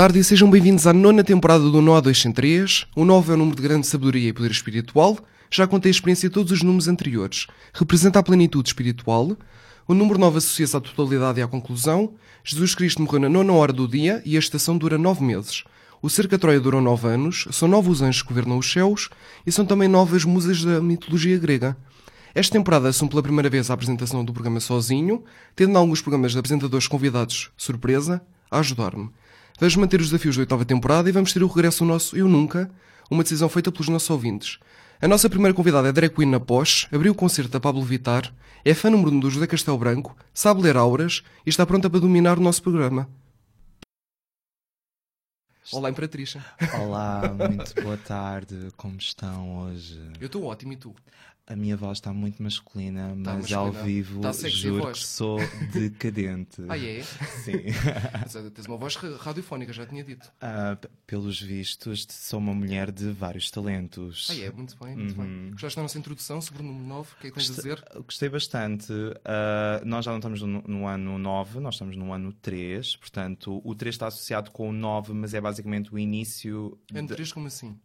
tarde e sejam bem-vindos à nona temporada do Nó 203. O 9 é o número de grande sabedoria e poder espiritual. Já contei a experiência de todos os números anteriores. Representa a plenitude espiritual. O número 9 associa-se à totalidade e à conclusão. Jesus Cristo morreu na nona hora do dia e a estação dura nove meses. O cerco a Troia durou nove anos. São nove os anjos que governam os céus e são também nove as musas da mitologia grega. Esta temporada assume pela primeira vez a apresentação do programa sozinho, tendo alguns programas de apresentadores convidados surpresa a ajudar-me. Vamos manter os desafios da oitava temporada e vamos ter o regresso ao nosso Eu Nunca, uma decisão feita pelos nossos ouvintes. A nossa primeira convidada é Drag Queen na Posh, abriu o concerto da Pablo Vittar, é fã número 1 um do José Castelo Branco, sabe ler auras e está pronta para dominar o nosso programa. Olá, Imperatriz. Olá, muito boa tarde. Como estão hoje? Eu estou ótimo e tu? A minha voz está muito masculina, Tá mas masculina. ao vivo Tá juro voz. que sou decadente. Ah, é? Sim. Tens uma voz ra- radiofónica, já tinha dito. P- pelos vistos, sou uma mulher de vários talentos. Ah, é? Muito bem, muito Uhum. bem. Gostaste da nossa introdução sobre o número 9? O que é que tens a dizer? Gostei bastante. Ah, nós já não estamos no, no ano 9, nós estamos no ano 3. Portanto, o 3 está associado com o 9, mas é basicamente o início. Ano de- 3 como assim?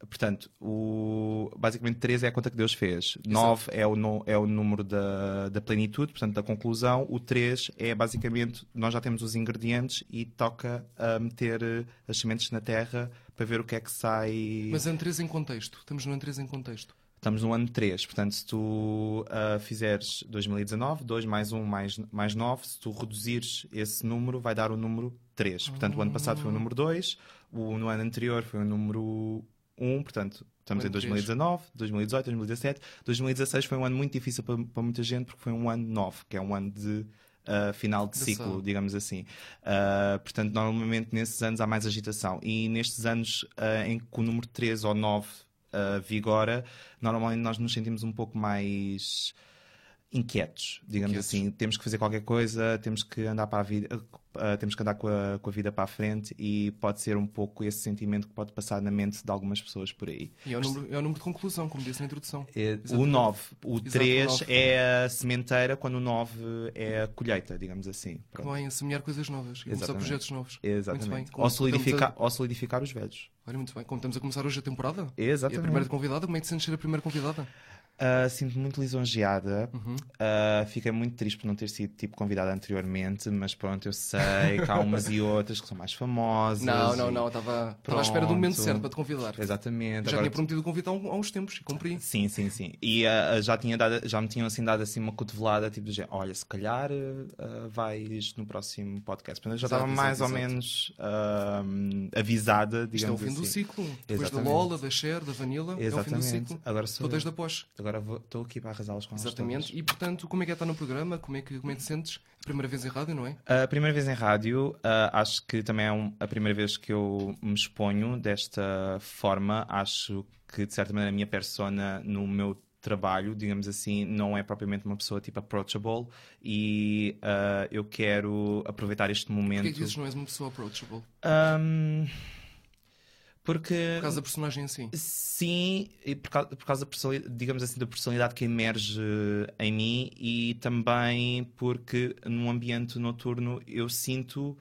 Portanto, o, basicamente 3 é a conta que Deus fez. 9 é o, no- é o número da, da plenitude, portanto, da conclusão. O 3 é basicamente, nós já temos os ingredientes e toca a meter eh, as sementes na terra para ver o que é que sai. Mas ano 3 em contexto. Estamos no ano 3 em contexto. Estamos no ano 3, portanto, se tu ah, fizeres 2019, 2 mais 1 mais, mais 9, se tu reduzires esse número, vai dar o número 3. Portanto, o ano passado foi o número 2, o, no ano anterior foi o número 1, portanto, estamos O em ano três. 2019, 2018, 2017. 2016 foi um ano muito difícil para, para muita gente, porque foi um ano 9, que é um ano de ah, final de ciclo, digamos assim. Ah, portanto, normalmente nesses anos há mais agitação. E nestes anos ah, em que o número 3 ou 9 ah, vigora, normalmente nós nos sentimos um pouco mais inquietos, digamos Inquietos. assim. Temos que fazer qualquer coisa, temos que andar para a vida, ah, temos que andar com a, com a vida para a frente e pode ser um pouco esse sentimento que pode passar na mente de algumas pessoas por aí. E é o número, é o número de conclusão, como disse na introdução. É, o 9, o Exato, 3 o nove. é a sementeira, quando o 9 é a colheita, digamos assim. Pronto. Bem, a semear coisas novas e começar Exatamente. projetos novos. Exatamente. Muito bem. Como Ou, solidificar, a- ou solidificar os velhos. Olha, muito bem. Como estamos a começar hoje a temporada? E a Exatamente. primeira convidada, como é que te sentes ser a primeira convidada? Ah, Sinto-me muito lisonjeada. Uhum. Ah, fiquei muito triste por não ter sido tipo convidada anteriormente, mas pronto, eu sei que há umas e outras que são mais famosas. Não, não, não. Estava à espera do momento certo para te convidar. Exatamente. Já Agora tinha prometido o convite há, um- há uns tempos e cumpri. Sim, sim, sim. E ah, já, tinha dado, já me tinham assim dado assim uma cotovelada, tipo, de olha, se calhar vais no próximo podcast. Portanto, eu já estava exato, mais ou exato. menos ah, avisada, Isto é o digamos fim assim. do ciclo. Depois da Exatamente. Lola, da Cher, da Vanilla, é o fim do Exatamente. ciclo. Agora sou Todas da pós. Agora estou aqui para arrasá-los com Exatamente. E portanto, como é que é estar no programa? Como é que, como é que te sentes? Primeira vez em rádio, não é? A primeira vez em rádio, ah, acho que também é um- a primeira vez que eu me exponho desta forma. Acho que, de certa maneira, a minha persona no meu trabalho, digamos assim, não é propriamente uma pessoa tipo approachable e ah, eu quero aproveitar este momento. que dizes que não és uma pessoa approachable? Ahm, porque. Por causa da personagem em si. Sim, e por causa, por causa da personalidade, digamos assim, da personalidade que emerge em mim e também porque num ambiente noturno eu sinto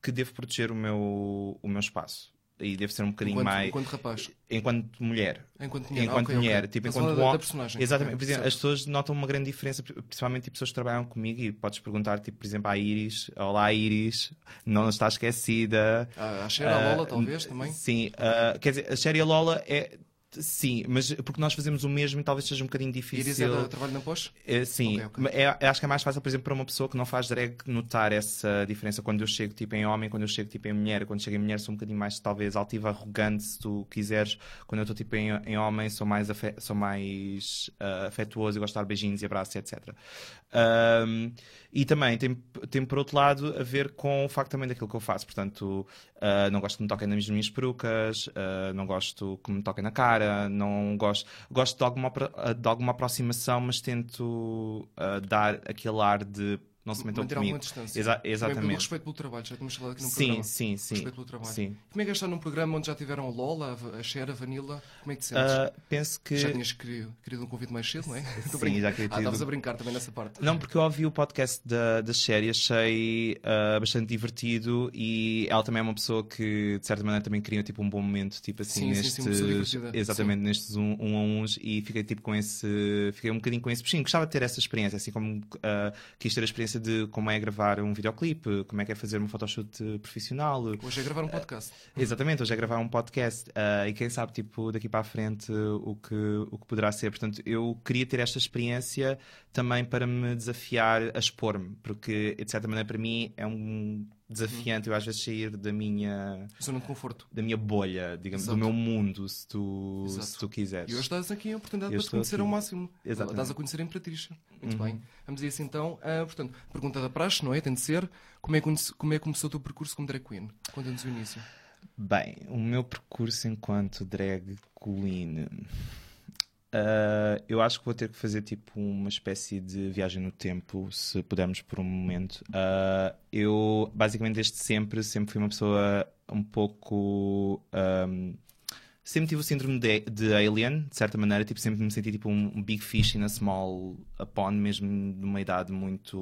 que devo proteger o meu, o meu espaço. E devo ser um bocadinho Enquanto, mais. enquanto rapaz. enquanto mulher. Enquanto mulher. Enquanto Ah, ok, mulher, ok. tipo, a enquanto personagem. Exatamente, Ok, por exemplo, certo. as pessoas notam uma grande diferença, principalmente tipo, pessoas que trabalham comigo e podes perguntar, tipo, por exemplo, à Iris: Olá, Iris, não estás esquecida. Ah, a Cher, a Lola, Ah, talvez, também. Sim, ah, quer dizer, a Cher e a Lola é. Sim, mas porque nós fazemos o mesmo e talvez seja um bocadinho difícil. Iris é da trabalho na pós? É, sim, Ok, ok. mas é- acho que é mais fácil, por exemplo, para uma pessoa que não faz drag notar essa diferença. Quando eu chego tipo em homem, quando eu chego tipo em mulher, quando chego em mulher sou um bocadinho mais talvez altiva, arrogante, se tu quiseres. Quando eu estou tipo em, em homem sou mais, afe- sou mais ah, afetuoso e gosto de dar beijinhos e abraços, etc. Ahm, e também tem, tem por outro lado a ver com o facto também daquilo que eu faço. Portanto, ah, não gosto que me toquem nas minhas perucas, ah, não gosto que me toquem na cara, não gosto, gosto de alguma, de alguma aproximação, mas tento ah, dar aquele ar de não se metam Manter comigo. alguma distância. Exa- Também exatamente. respeito pelo trabalho, já tínhamos falado aqui no Sim, programa. sim, sim. Respeito pelo trabalho. Sim. Como é que é estar num programa onde já tiveram a Lola, a Va- a Vanilla? Como é que te sentes? Ah, penso que. Já tinhas querido, querido um convite mais cedo, não é? Sim, brin- já queria Ah, estavas a brincar também nessa parte. Não, porque eu ouvi o podcast da, da Sherry e achei ah, bastante divertido e ela também é uma pessoa que, de certa maneira, também cria tipo, um bom momento, tipo assim, Sim, sim, sim, nestes. pessoa divertida. exatamente, nestes um, um a uns e fiquei tipo com esse. Fiquei um bocadinho com esse bichinho. Gostava de ter essa experiência, assim como ah, quis ter a experiência de como é gravar um videoclipe, como é que é fazer uma photoshoot profissional. Hoje é gravar um podcast. Exatamente, hoje é gravar um podcast ah, e quem sabe, tipo, daqui para a frente o que, o que poderá ser. Portanto, eu queria ter esta experiência também para me desafiar a expor-me, porque, de certa maneira, para mim é um desafiante eu às vezes sair da minha, Zona de conforto. da minha bolha, digamos, Exato. do meu mundo, se tu, Exato. se tu quiseres. E hoje dás aqui a oportunidade Eu para te conhecer aqui. ao máximo. Exatamente. Dás a conhecer a Imperatriz. Muito Uhum. bem. Vamos a isso então. Ah, portanto, pergunta da praxe, não é? Tem de ser. Como é, como é que começou o teu percurso como drag queen? Conta-nos o início. Bem, o meu percurso enquanto drag queen. Ah, eu acho que vou ter que fazer tipo uma espécie de viagem no tempo, se pudermos por um momento. Ah, eu, basicamente, desde sempre, sempre fui uma pessoa um pouco. ahm, sempre tive o síndrome de, de alien, de certa maneira, tipo, sempre me senti tipo um, um big fish in a small pond, mesmo numa idade muito,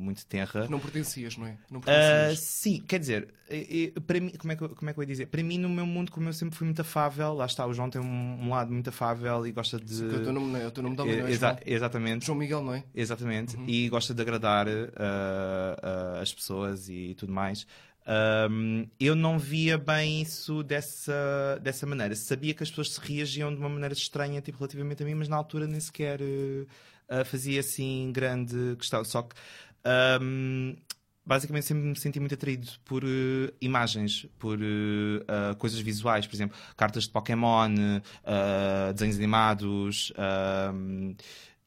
muito tenra. Não pertencias, não é? Não Ah, pertencias. sim, quer dizer, eh, eh, para mim, como é, que, eu- como é que eu ia dizer? Para mim, no meu mundo, como eu sempre fui muito afável, lá está, o João tem um, um lado muito afável e gosta de. Porque o teu nome, não é? O teu nome não é? exa- exatamente. João Miguel, não é? Exatamente. E gosta de agradar ah, ah, as pessoas e tudo mais. Ahm, eu não via bem isso dessa, dessa maneira. Sabia que as pessoas se reagiam de uma maneira estranha, tipo, relativamente a mim, mas na altura nem sequer ah, fazia assim grande questão. Só que ahm, basicamente sempre me senti muito atraído por eh, imagens, por eh, ah, coisas visuais, por exemplo, cartas de Pokémon, desenhos animados.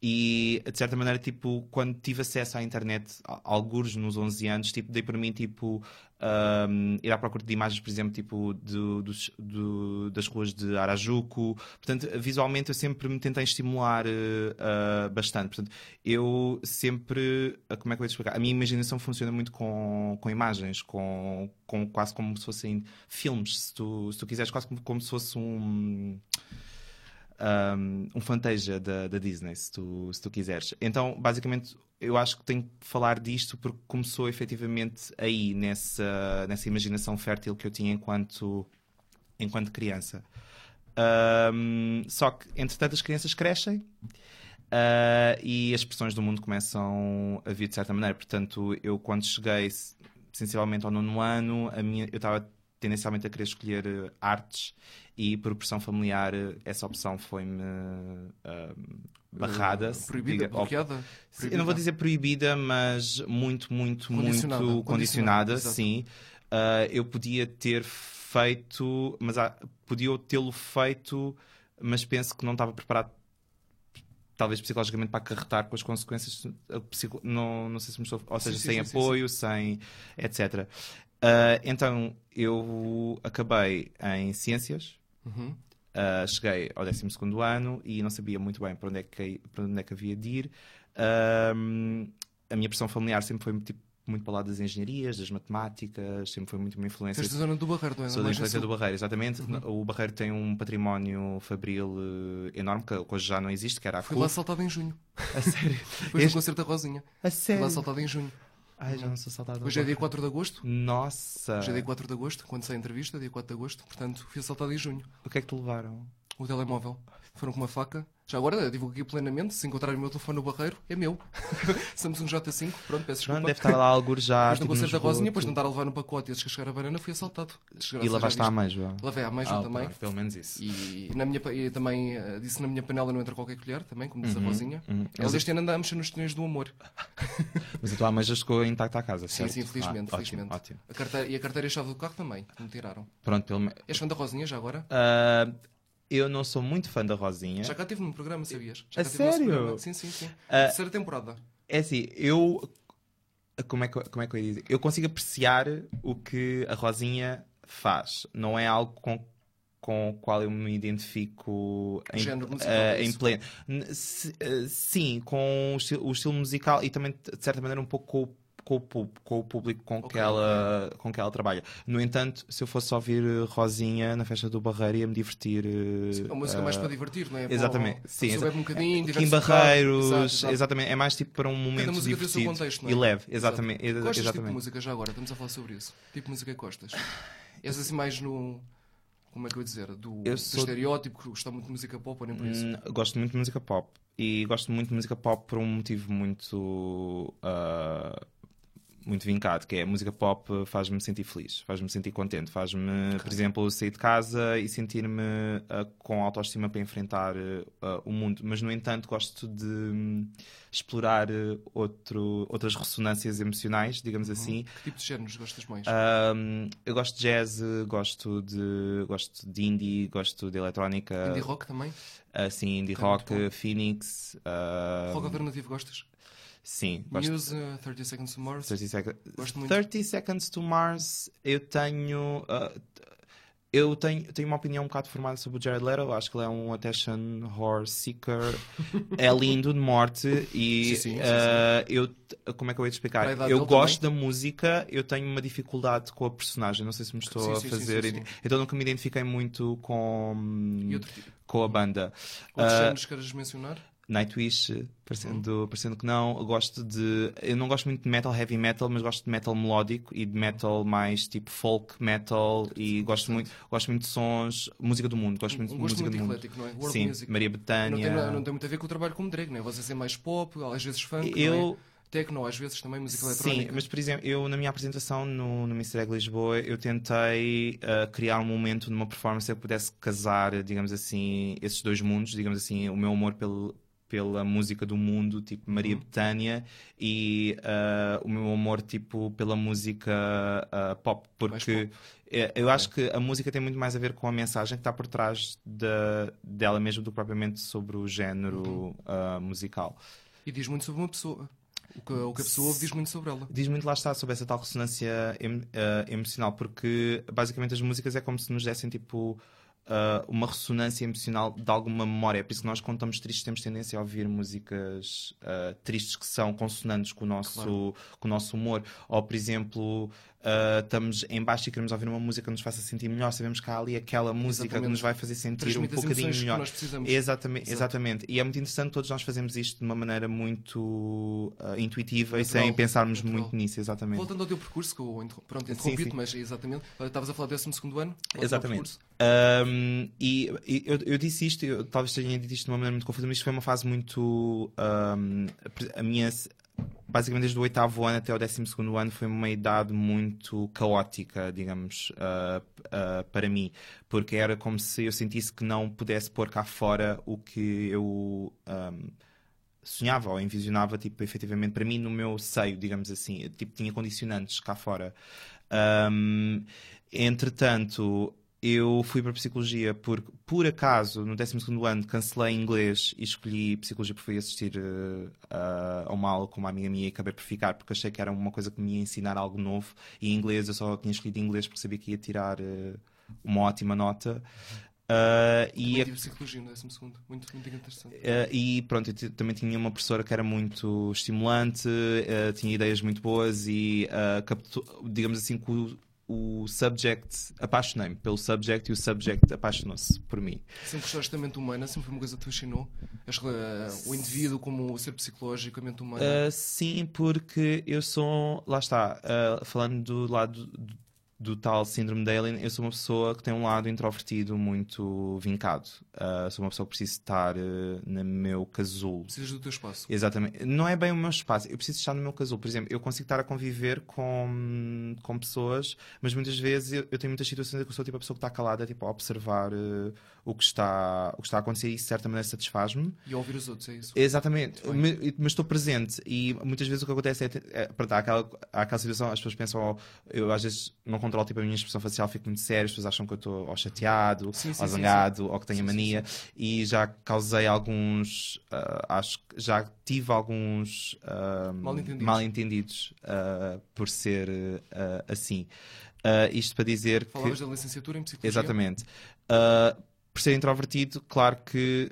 e de certa maneira, tipo, quando tive acesso à internet, a- algures nos 11 anos, tipo, dei para mim, tipo, ahm, ir à procura de imagens, por exemplo, tipo, do- dos- do- das ruas de Arajuco. Portanto, visualmente eu sempre me tentei estimular eh, ah, bastante. Portanto, eu sempre, ah, como é que eu te explicar? A minha imaginação funciona muito com, com imagens, com, com quase como se fossem filmes, se tu, se tu quiseres, quase como, como se fosse um um, um fantasia da, da Disney, se tu, se tu quiseres. Então, basicamente, eu acho que tenho que falar disto porque começou efetivamente aí, nessa, nessa imaginação fértil que eu tinha enquanto, enquanto criança. Um, só que, entretanto, as crianças crescem. uh, e as expressões do mundo começam a vir de certa maneira. Portanto, eu quando cheguei sensivelmente ao nono ano, a minha, eu estava tendencialmente a querer escolher eh, artes e por pressão familiar eh, essa opção foi-me barrada. Se Proibida, diga- bloqueada? Sim, Eu não vou dizer proibida, mas muito, muito, Condicionada, muito condicionada, condicionada, sim. Ah, eu podia ter feito, mas há- podia tê-lo feito, mas penso que não estava preparado, talvez psicologicamente, para acarretar com as consequências. ah, Não, não sei se me estou. Ou seja, sim, sem sim, sim, apoio, sem. etc. Ah, então, eu acabei em ciências. Uhum. Uh, cheguei ao 12 ano e não sabia muito bem para onde é que, para onde é que havia de ir. Um, a minha pressão familiar sempre foi tipo, muito para o lado das engenharias, das matemáticas, sempre foi muito uma influência. Esta zona do Barreiro, não é? Sou da influência do Barreiro, exatamente. Uhum. O Barreiro tem um património fabril eh, enorme, que hoje já não existe, que era a Fui lá CUF. saltado em junho. A sério? Depois do Este- concerto da Rosinha. A Fui sério? lá saltado em junho. Ai, já não sou saltado. Hoje é dia 4 de agosto. Nossa! Hoje é dia 4 de agosto, quando sai a entrevista, dia 4 de agosto. Portanto, fui assaltado em junho. O que é que te levaram? O telemóvel. Foram com uma faca. Já agora, divulgo aqui plenamente. Se encontrarem o meu telefone no barreiro, é meu. Samsung J5. Pronto, peço desculpa. deve estar lá algures já. Depois do tipo, concerto da no Rosinha, depois de não estar a levar no pacote e antes de chegar a banana, fui assaltado. Desgraça E já lavaste a viste. ameijoa. Lavei a ameijoa Ah, também. pelo menos isso. E, na minha, e também eh, disse na minha panela não entra qualquer colher, também, como diz a Uhum, Rosinha. uhum. Eles este ano andam a mexer nos túneis do amor. Mas a tua ameijoa chegou intacta à casa, Sim, certo? sim, felizmente, Ah, felizmente. Ótimo, ótimo. A carteira, e a carteira e a chave do carro também, me tiraram. Pronto, pelo menos. És fã da Rosinha já agora? Ah, eu não sou muito fã da Rosinha. Já cá teve no programa, sabias? Já A sério? programa. Sim, sim, sim. Ah. Terceira temporada. É assim, eu. Como é, que, como é que eu ia dizer? Eu consigo apreciar o que a Rosinha faz. Não é algo com, com o qual eu me identifico em, Género musical, é em pleno. Ah, sim, com o estilo, o estilo musical e também, de certa maneira, um pouco com o com o, com o público com, que Ok, ela, com que ela trabalha. No entanto, se eu fosse só ouvir eh, Rosinha na festa do Barreiro, ia me divertir. eh, É uma música mais eh, para divertir, não é? Exatamente, para sim. exa- um bocadinho, Kim. Barreiros, Exato, exato. exatamente. É mais tipo para um momento divertido contexto, é? e leve, exatamente. exa- Gostas de tipo de exatamente. música já agora? Estamos a falar sobre isso. Que tipo de música que gostas? És assim mais no. Como é que eu ia dizer? Do, Eu do sou- estereótipo, que gostar muito de música pop ou nem por isso? Hum, gosto muito de música pop. E gosto muito de música pop por um motivo muito. ah, muito vincado, que é a música pop faz-me sentir feliz, faz-me sentir contente, faz-me, por exemplo, sair de casa e sentir-me ah, com autoestima para enfrentar ah, o mundo. Mas, no entanto, gosto de hum, explorar ah, outro, outras ressonâncias emocionais, digamos assim, Que tipo de géneros gostas mais? Um, eu gosto de jazz, gosto de, gosto de indie, gosto de eletrónica. Indie rock também? Assim, indie Tá muito rock. Phoenix. uh, Rock alternativo gostas? Sim, gosto Muse, uh, 30 Seconds to Mars? 30 Seconds. Gosto muito. 30 Seconds to Mars, eu tenho. uh, eu tenho, tenho uma opinião um bocado formada sobre o Jared Leto. Acho que ele é um attention whore seeker. é lindo de morte. E Sim, sim, sim, uh, eu. Como é que eu ia te explicar? Eu gosto da música, eu tenho uma dificuldade com a personagem. Não sei se me estou a fazer. Então nunca me identifiquei muito com, outro tipo? com a banda. Outros Uh, géneros queres mencionar? Nightwish, parecendo, parecendo que não. Eu gosto de. Eu não gosto muito de metal, heavy metal, mas gosto de metal melódico e de metal mais tipo folk metal. E gosto muito, gosto muito de sons, música do mundo. Gosto muito de música muito do mundo. eclético, não é? World Sim, music. Maria Não tem, não tem muito a ver com o trabalho como drag, não é? Vocês é mais pop, às vezes funk, não Eu. é? Techno, às vezes também música Sim, eletrónica. mas por exemplo, eu na minha apresentação no, no Mr. Egg Lisboa, eu tentei ah, criar um momento numa performance que eu pudesse casar, digamos assim, esses dois mundos, digamos assim, o meu amor pelo, pela música do mundo, tipo Maria Uhum. Betânia, e ah, o meu amor tipo pela música ah, pop, porque pop. eh, eu acho que a música tem muito mais a ver com a mensagem que está por trás da, dela mesmo do que propriamente sobre o género Uhum. ah, musical. E diz muito sobre uma pessoa. O que, o que a pessoa ouve diz muito sobre ela. Diz muito lá está sobre essa tal ressonância em- emocional, porque basicamente as músicas é como se nos dessem tipo eh, uma ressonância emocional de alguma memória. É por isso que nós, quando estamos tristes, temos tendência a ouvir músicas eh, tristes que são consonantes com o nosso, Claro. com o nosso humor. Ou, por exemplo, eh, estamos em baixo e queremos ouvir uma música que nos faça sentir melhor. Sabemos que há ali aquela música que Exatamente. nos vai fazer sentir um bocadinho que melhor. nós precisamos. Exatamente, Exato. exatamente. E é muito interessante, todos nós fazemos isto de uma maneira muito ah, intuitiva e Natural, sem pensarmos natural. muito nisso, exatamente. Voltando ao teu percurso, que eu interrom- pronto, interrompi-te, sim. mas exatamente. Estavas a falar do 12 ano? É Exatamente. Um, e e eu, eu disse isto, eu talvez tenha dito isto de uma maneira muito confusa, mas isto foi uma fase muito. um, a minha. Basicamente, desde o oitavo ano até o décimo segundo ano, foi uma idade muito caótica, digamos, uh, uh, para mim, porque era como se eu sentisse que não pudesse pôr cá fora o que eu. um, sonhava ou envisionava, tipo, efetivamente, para mim, no meu seio, digamos assim. Tipo, tinha condicionantes cá fora. Um, entretanto, eu fui para a Psicologia porque, por acaso, no 12 ano, cancelei inglês e escolhi Psicologia porque fui assistir uh, a uma aula com uma amiga minha e acabei por ficar porque achei que era uma coisa que me ia ensinar algo novo. E inglês, eu só tinha escolhido inglês porque sabia que ia tirar uh, uma ótima nota. Uh, e Também a- psicologia no 12 Muito, muito interessante. Uh, e pronto, eu também tinha uma professora que era muito estimulante, uh, tinha ideias muito boas e captou, digamos assim, que o, o subject, apaixonei-me pelo subject e o subject apaixonou-se por mim. Sempre gostaste da mente humana, sempre foi uma coisa que te fascinou. Uh, o indivíduo como ser psicológico, a mente humana. Uh, sim, porque eu sou, lá está, uh, falando do lado do, tal síndrome de Alien, eu sou uma pessoa que tem um lado introvertido muito vincado. Uh, sou uma pessoa que precisa estar uh, no meu casulo. Precisas do teu espaço. Exatamente. Não é bem o meu espaço. Eu preciso estar no meu casulo. Por exemplo, eu consigo estar a conviver com, com pessoas, mas muitas vezes eu, eu tenho muitas situações em que eu sou tipo a pessoa que está calada, tipo, a observar eh, o, que está, o que está a acontecer e isso de certa maneira satisfaz-me. E ouvir os outros, é isso. Exatamente. Me- Mas estou presente e muitas vezes o que acontece é, é pronto, há, aquela, há aquela situação, as pessoas pensam, oh, eu às vezes não controlo tipo, a minha expressão facial, fico muito sério, as pessoas acham que eu estou ou chateado, Sim, sim, ou sim, zangado, ou que tenho Sim, sim, mania e já causei alguns, ah, acho que já tive alguns ah, Mal-entendidos. mal-entendidos, ah, por ser assim. Isto para dizer que. Falavas da licenciatura em psicologia. Exatamente. Uh, por ser introvertido, claro que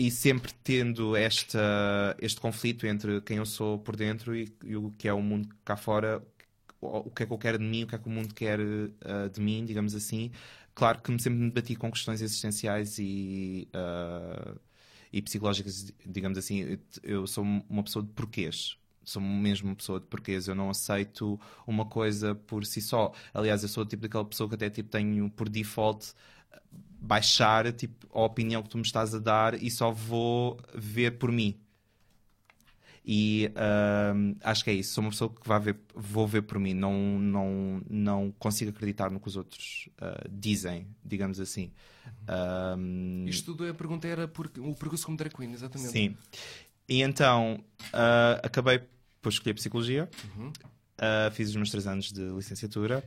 e sempre tendo esta, este conflito entre quem eu sou por dentro e, e o que é o mundo cá fora, o, que é que eu quero de mim, o que é que o mundo quer uh, de mim, digamos assim. Claro que sempre me bati com questões existenciais e, uh, e psicológicas, digamos assim. Eu sou uma pessoa de porquês. Sou mesmo uma pessoa de porquês. Eu não aceito uma coisa por si só. Aliás, eu sou o tipo daquela pessoa que até tipo, tenho por default baixar tipo, a opinião que tu me estás a dar e só vou ver por mim. E uh, acho que é isso. Sou uma pessoa que vai ver, vou ver por mim. Não, não, não consigo acreditar no que os outros uh, dizem, digamos assim. Uhum. Isto tudo, a pergunta era por, o percurso como drag queen, exatamente. Sim. E então uh, acabei por escolher psicologia. Uhum. fiz os meus três anos de licenciatura.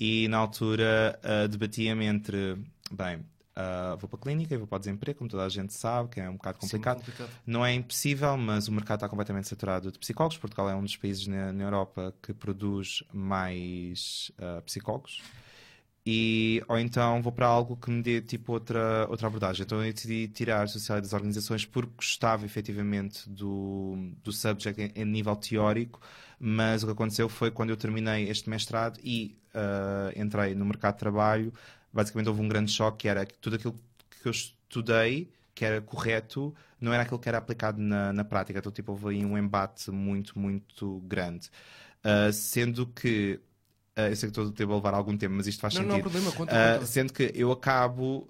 E na altura debatia-me entre Bem, uh, vou para a clínica e vou para o desemprego, como toda a gente sabe, que é um bocado complicado. Sim, complicado. Não é impossível, mas o mercado está completamente saturado de psicólogos. Portugal é um dos países na, na Europa que produz mais uh, psicólogos. E, ou então vou para algo que me dê tipo outra, outra abordagem. Então eu decidi tirar Sociedade das Organizações porque gostava efetivamente do, do subject em, em nível teórico, mas o que aconteceu foi quando eu terminei este mestrado e uh, entrei no mercado de trabalho, basicamente houve um grande choque que era que tudo aquilo que eu estudei que era correto não era aquilo que era aplicado na, na prática então tipo houve aí um embate muito muito grande uh, sendo que uh, eu sei que estou a levar algum tempo mas isto faz não, sentido não há problema, conta, uh, conta. sendo que eu acabo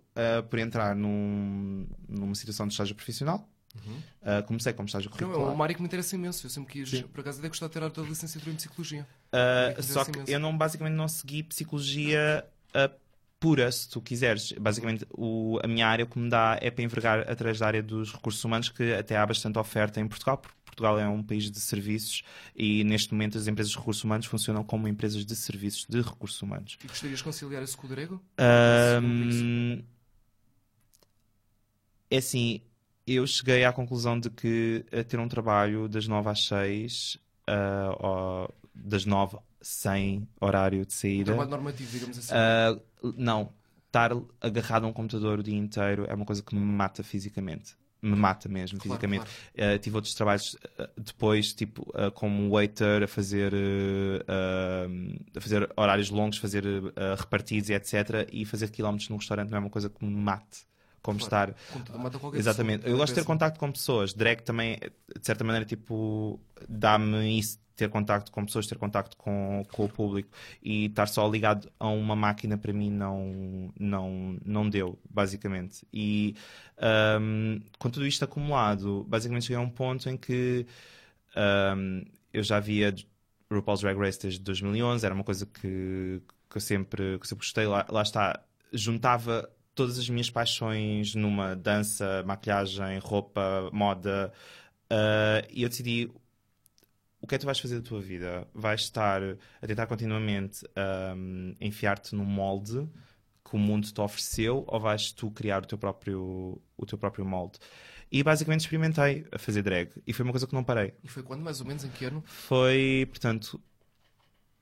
por entrar num, numa situação de estágio profissional Uhum. Uh, comecei como estágio curricular. Não, é uma área que me interessa imenso. Eu sempre quis, Sim. por acaso, até gostar de ter a licenciatura em psicologia. Uh, só que imenso. eu não, basicamente não segui psicologia uh, pura, se tu quiseres. Basicamente, o, a minha área o que me dá é para envergar através da área dos recursos humanos, que até há bastante oferta em Portugal, porque Portugal é um país de serviços e neste momento as empresas de recursos humanos funcionam como empresas de serviços de recursos humanos. E gostarias de conciliar isso com o grego? Um, é assim, eu cheguei à conclusão de que ter um trabalho das 9 às 6, uh, das 9 sem horário de saída. Digamos assim. Uh, não. Estar agarrado a um computador o dia inteiro é uma coisa que me mata fisicamente. Me mata mesmo, claro, fisicamente. Claro. Uh, tive outros trabalhos uh, depois, tipo, como waiter, a fazer, a fazer horários longos, fazer repartidos e etc. E fazer quilómetros num restaurante não é uma coisa que me mate como claro. estar. Como Exatamente. Pessoa, eu gosto de ter contacto com pessoas. Drag também, de certa maneira, tipo, dá-me isso ter contacto com pessoas, ter contacto com, com o público e estar só ligado a uma máquina para mim não, não, não deu, basicamente. E um, com tudo isto acumulado, basicamente cheguei a um ponto em que um, eu já via RuPaul's Drag Race desde 2011, era uma coisa que, que, eu, sempre, que eu sempre gostei, lá, lá está, juntava todas as minhas paixões numa dança, maquilhagem, roupa, moda. Uh, e eu decidi o que é que tu vais fazer da tua vida? Vais estar a tentar continuamente um, enfiar-te num molde que o mundo te ofereceu ou vais tu criar o teu próprio, o teu próprio molde? E basicamente experimentei a fazer drag e foi uma coisa que não parei. E foi quando, mais ou menos, em que ano? Foi, portanto,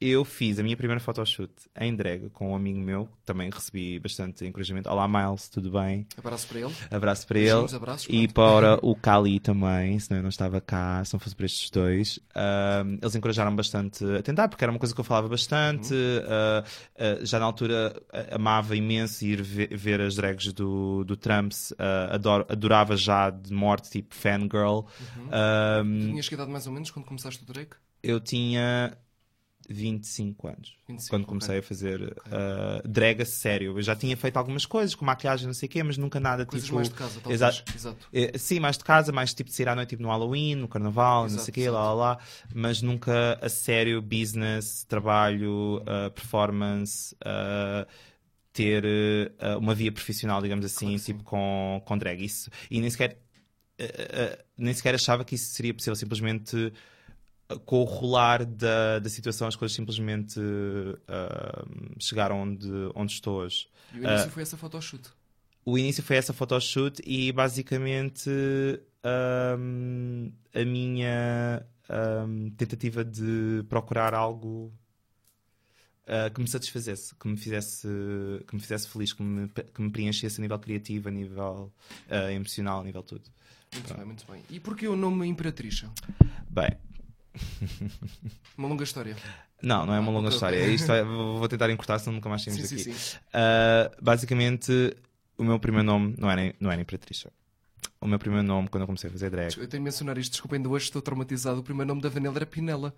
eu fiz a minha primeira photoshoot em drag com um amigo meu, também recebi bastante encorajamento. Olá, Miles, tudo bem? Abraço para ele. Abraço para ele. Abraços, e para o Kali também, senão eu não estava cá, se não fosse para estes dois. Uh, eles encorajaram bastante a tentar, porque era uma coisa que eu falava bastante. Uhum. Uh, uh, já na altura amava imenso ir ver, ver as drags do, do Trumps, adorava já de morte, tipo fangirl. Uhum. tu tinhas que idade mais ou menos quando começaste o drag? Eu tinha 25 anos. 25, quando comecei okay. a fazer okay. uh, drag a sério. Eu já tinha feito algumas coisas, com maquilhagem, não sei o quê, mas nunca nada coisas tipo. mais de casa, talvez. Exato. Exato. É, sim, mais de casa, mais tipo de sair à noite tipo, no Halloween, no Carnaval, exato, não sei o quê, lá, lá, lá. Mas nunca a sério, business, trabalho, uh, performance. Uh, ter uma via profissional, digamos assim, claro tipo com, com drag. Isso, e nem sequer, nem sequer achava que isso seria possível, simplesmente com o rolar da, da situação, as coisas simplesmente uh, chegaram onde, onde estou hoje. E o início uh, foi essa photoshoot? O início foi essa photoshoot e basicamente um, a minha um, tentativa de procurar algo uh, que me satisfazesse, que me fizesse, que me fizesse feliz, que me, que me preenchesse a nível criativo, a nível emocional, a nível tudo. Muito bem, muito bem. E porquê o nome Imperatriz? Bem, Uma longa história. não, não é uma Ah, longa história. ok. Isto é- vou tentar encurtar, senão nunca mais Sim, saímos sim, aqui. sim. Uh, basicamente, o meu primeiro nome não era, não era Imperatriz. O meu primeiro nome, quando eu comecei a fazer drag, Eu tenho de mencionar isto, desculpa, ainda hoje estou traumatizado. O primeiro nome da Vanilla era Pinela.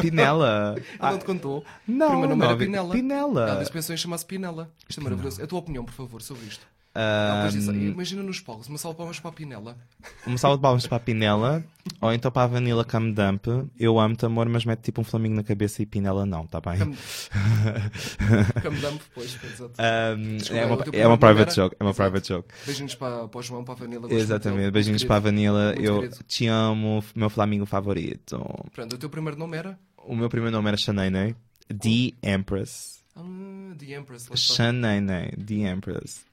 Pinela. Ela não te contou? não, o primeiro nome não, era Pinela. Pinela. Ela disse pensou em chamar-se Pinela. Isto é maravilhoso. A tua opinião, por favor, sobre isto. Imagina nos palcos, uma salva de palmas para a Pinela. Uma salva de palmas para a Pinela, ou então para a Vanilla Cam Dump. Eu amo-te, amor, mas mete tipo um flamingo na cabeça e Pinela não, tá bem? Cam- Camdamp, pois, exato. Um, Desculpa, é, uma, é uma private era? joke. É uma Exato. private joke. Beijinhos para, para o João, para a Vanilla. Exatamente. Beijinhos muito para a querido. Vanilla. Muito Eu querido. te amo, meu flamingo favorito. Pronto, o teu primeiro nome era? O meu primeiro nome era Shanaine. The Empress. Ah, The Empress. está. Shanaine. The Empress.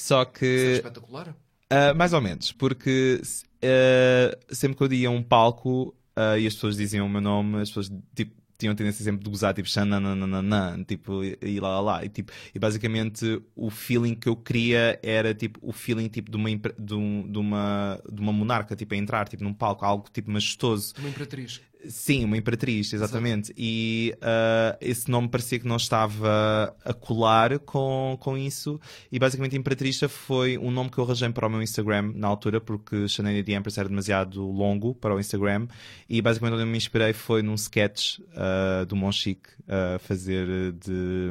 Só Isso é que. espetacular. ah, mais ou menos. Porque ah, sempre que eu ia a um palco ah, e as pessoas diziam o meu nome, as pessoas tipo, tinham tendência sempre de gozar, tipo, xananananan, tipo, e, lá lá lá. E, tipo, e basicamente o feeling que eu queria era tipo o feeling tipo, de, uma, de, um- de uma, de uma monarca tipo, a entrar tipo, num palco, algo tipo majestoso. Uma imperatriz. Sim, uma imperatriz, exatamente. E ah, esse nome parecia que não estava a colar com, com isso. E basicamente Imperatriz foi um nome que eu arranjei para o meu Instagram na altura, porque Chanel the Empress era demasiado longo para o Instagram. E basicamente onde eu me inspirei foi num sketch ah, do Monchique a fazer de,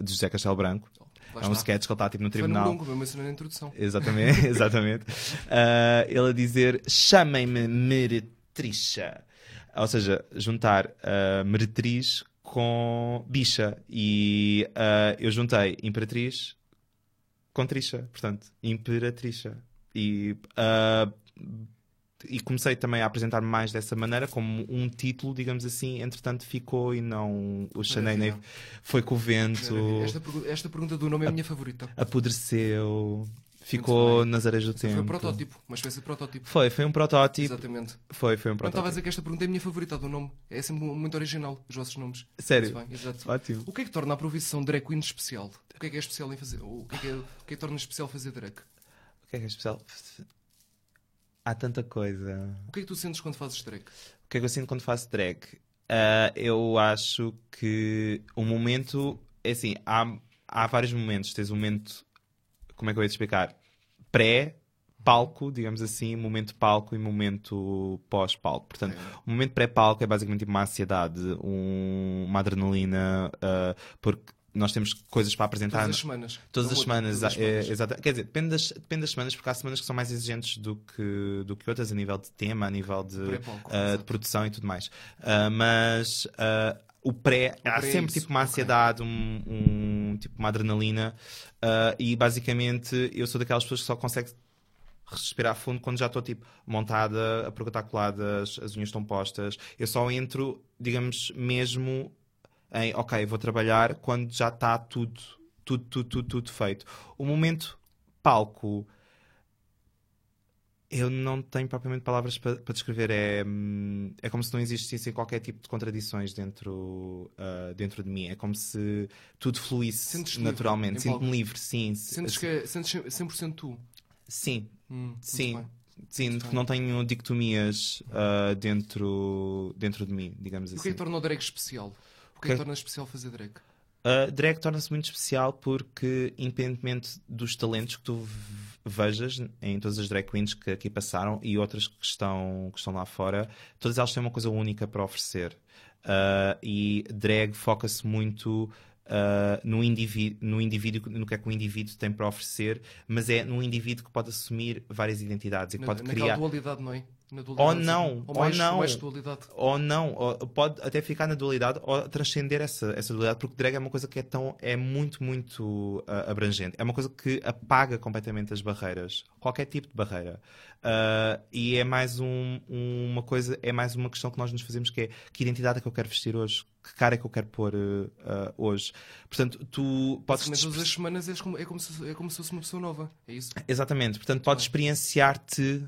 de José Castelo Branco. Lá É um está. sketch que ele está tipo no Foi no tribunal. longo, eu mencionei na introdução. Exatamente, exatamente. Ah, ele a dizer: chamem-me meretrixa. Ou seja, juntar ah, meretriz com bicha. E ah, eu juntei imperatriz com trixa. Portanto, imperatrixa. E. ah, e comecei também a apresentar-me mais dessa maneira, como um título, digamos assim, entretanto ficou e não o Maravilha. foi com o vento. Esta, pergu- esta pergunta do nome é a minha favorita. apodreceu, ficou nas areias do tempo. Foi um protótipo, uma espécie de protótipo. Foi, foi um protótipo. Exatamente. Foi, foi um Não estava a protótipo. dizer que esta pergunta é a minha favorita do nome. É sempre muito original, os vossos nomes. Sério? Bem, exato. Ótimo. O que é que torna a profissão drag queen especial? O que é que é especial em fazer? O que é que, é, o que, é que torna especial fazer drag? O que é que é especial? Há tanta coisa. O que é que tu sentes quando fazes drag? O que é que eu sinto quando faço drag? Ah, eu acho que o momento. É assim, há, há vários momentos. Tens o momento. Como é que eu ia te explicar? Pré-palco, digamos assim, momento palco e momento pós-palco. Portanto, o momento pré-palco é basicamente uma ansiedade, um- uma adrenalina, ah, porque nós temos coisas para apresentar. Todas as semanas. Todas Não as semanas, todas as é, semanas. exata- Quer dizer, depende das, depende das semanas, porque há semanas que são mais exigentes do que, do que outras, a nível de tema, a nível de, ah, de produção e tudo mais. Ah, mas ah, o pré, há pré sempre isso, tipo uma ansiedade, um, um- tipo uma adrenalina, ah, e basicamente eu sou daquelas pessoas que só consegue respirar fundo quando já estou tipo montada, a perguntar coladas, as unhas estão postas. Eu só entro, digamos, mesmo em ok, vou trabalhar quando já está tudo, tudo, tudo, tudo, tudo feito. O momento palco. Eu não tenho propriamente palavras para, para descrever. É, é como se não existissem qualquer tipo de contradições dentro, ah, dentro de mim. É como se tudo fluísse livre naturalmente. Sinto-me livre, sim. Sentes que é, sentes 100% tu. Sim, Hum, Sim, sim, que não tenho dicotomias ah, dentro, dentro de mim, digamos E o que assim. é que torna o drag especial? O que é que torna especial fazer drag? Ah, drag torna-se muito especial porque, independentemente dos talentos que tu vejas em todas as drag queens que aqui passaram e outras que estão, que estão lá fora, todas elas têm uma coisa única para oferecer. Ah, e drag foca-se muito ah, no, indivíduo, no indivíduo, no que é que o indivíduo tem para oferecer, mas é num indivíduo que pode assumir várias identidades e que Na, pode criar. dualidade, não é? Na Ou não, ou mais, não. mais dualidade. ou não, ou pode até ficar na dualidade ou transcender essa, essa dualidade, porque drag é uma coisa que é tão é muito, muito ah, abrangente. É uma coisa que apaga completamente as barreiras, qualquer tipo de barreira. Ah, e é mais um- uma coisa, é mais uma questão que nós nos fazemos que é que identidade é que eu quero vestir hoje? Que cara é que eu quero pôr ah, hoje? Portanto, tu podes Basicamente, todas as semanas és como- é, como se, é como se fosse uma pessoa nova. É isso? Exatamente, portanto podes experienciar-te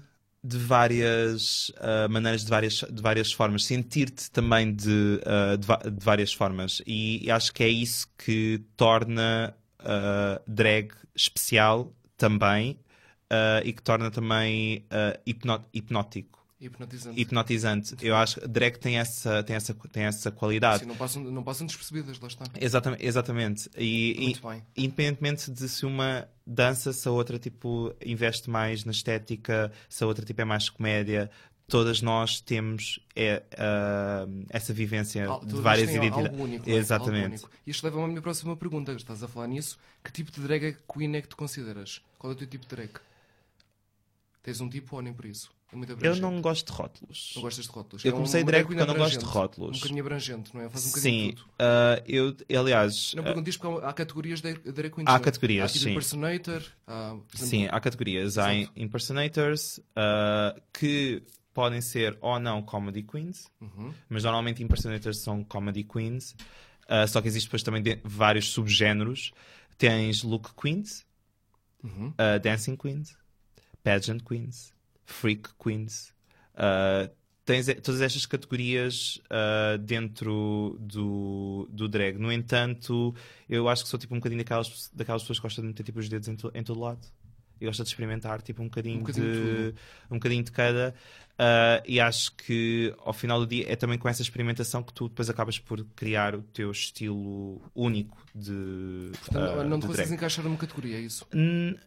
de várias uh, maneiras, de várias, de várias formas, sentir-te também de, uh, de, de, várias formas. E, acho que é isso que torna uh, drag especial também e que torna também hipnótico. Hipnotizante. Hipnotizante. Eu acho que drag tem essa, tem essa, tem essa qualidade. Sim, não passam, não passam despercebidas, lá está. Exatamente. exatamente. E, Muito bem. Independentemente de se uma dança, se a outra tipo investe mais na estética, se a outra tipo é mais comédia, todas nós temos é, uh, essa vivência Al, de várias identidades. Algo único, Exatamente. Algo único. Isto leva-me à minha próxima pergunta. Estás a falar nisso. Que tipo de drag queen é que tu consideras? Qual é o teu tipo de drag? Tens um tipo ou nem por isso? É eu não gosto de rótulos. Não gostas de rótulos? Eu é comecei um, drag porque eu não gosto de rótulos. Um bocadinho abrangente, não é? Faz um bocadinho sim. Uh, eu, aliás... Não pergunto isto porque há categorias de drag queens. Há categorias, há tipo sim. impersonator. Há, exemplo, sim, há categorias. Há impersonators uh, que podem ser ou não comedy queens, uhum. mas normalmente impersonators são comedy queens. Uh, só que existe depois também vários subgéneros. Tens look queens, uhum. dancing queens, pageant queens, freak queens. Uh, tens todas estas categorias uh, dentro do, do drag. No entanto, eu acho que sou tipo um bocadinho daquelas, daquelas pessoas que gostam de meter tipo, os dedos em, to, em todo lado. E gosta de experimentar tipo, um, bocadinho um bocadinho de, de um bocadinho de cada. Uh, e acho que ao final do dia é também com essa experimentação que tu depois acabas por criar o teu estilo único de. Portanto, não te de encaixar numa categoria, é isso? N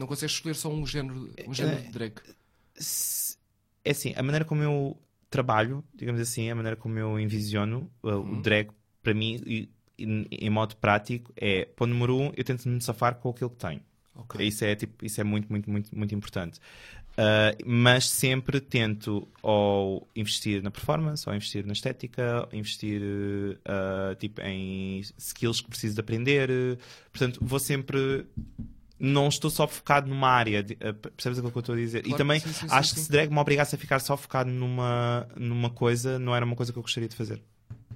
não consegues escolher só um género, um género de drag? É assim, a maneira como eu trabalho, digamos assim, a maneira como eu envisiono uh, Uhum. o drag, para mim, em modo prático, é, ponto número um, eu tento me safar com aquilo que tenho. Ok. Isso é, tipo, isso é muito, muito, muito, muito importante. Uh, mas sempre tento ou investir na performance, ou investir na estética, ou investir uh, tipo, em skills que preciso de aprender. Portanto, vou sempre. Não estou só focado numa área, de- uh, percebes aquilo que eu estou a dizer? Claro, e também sim, sim, acho sim. que se drag me obrigasse a ficar só focado numa, numa coisa, não era uma coisa que eu gostaria de fazer.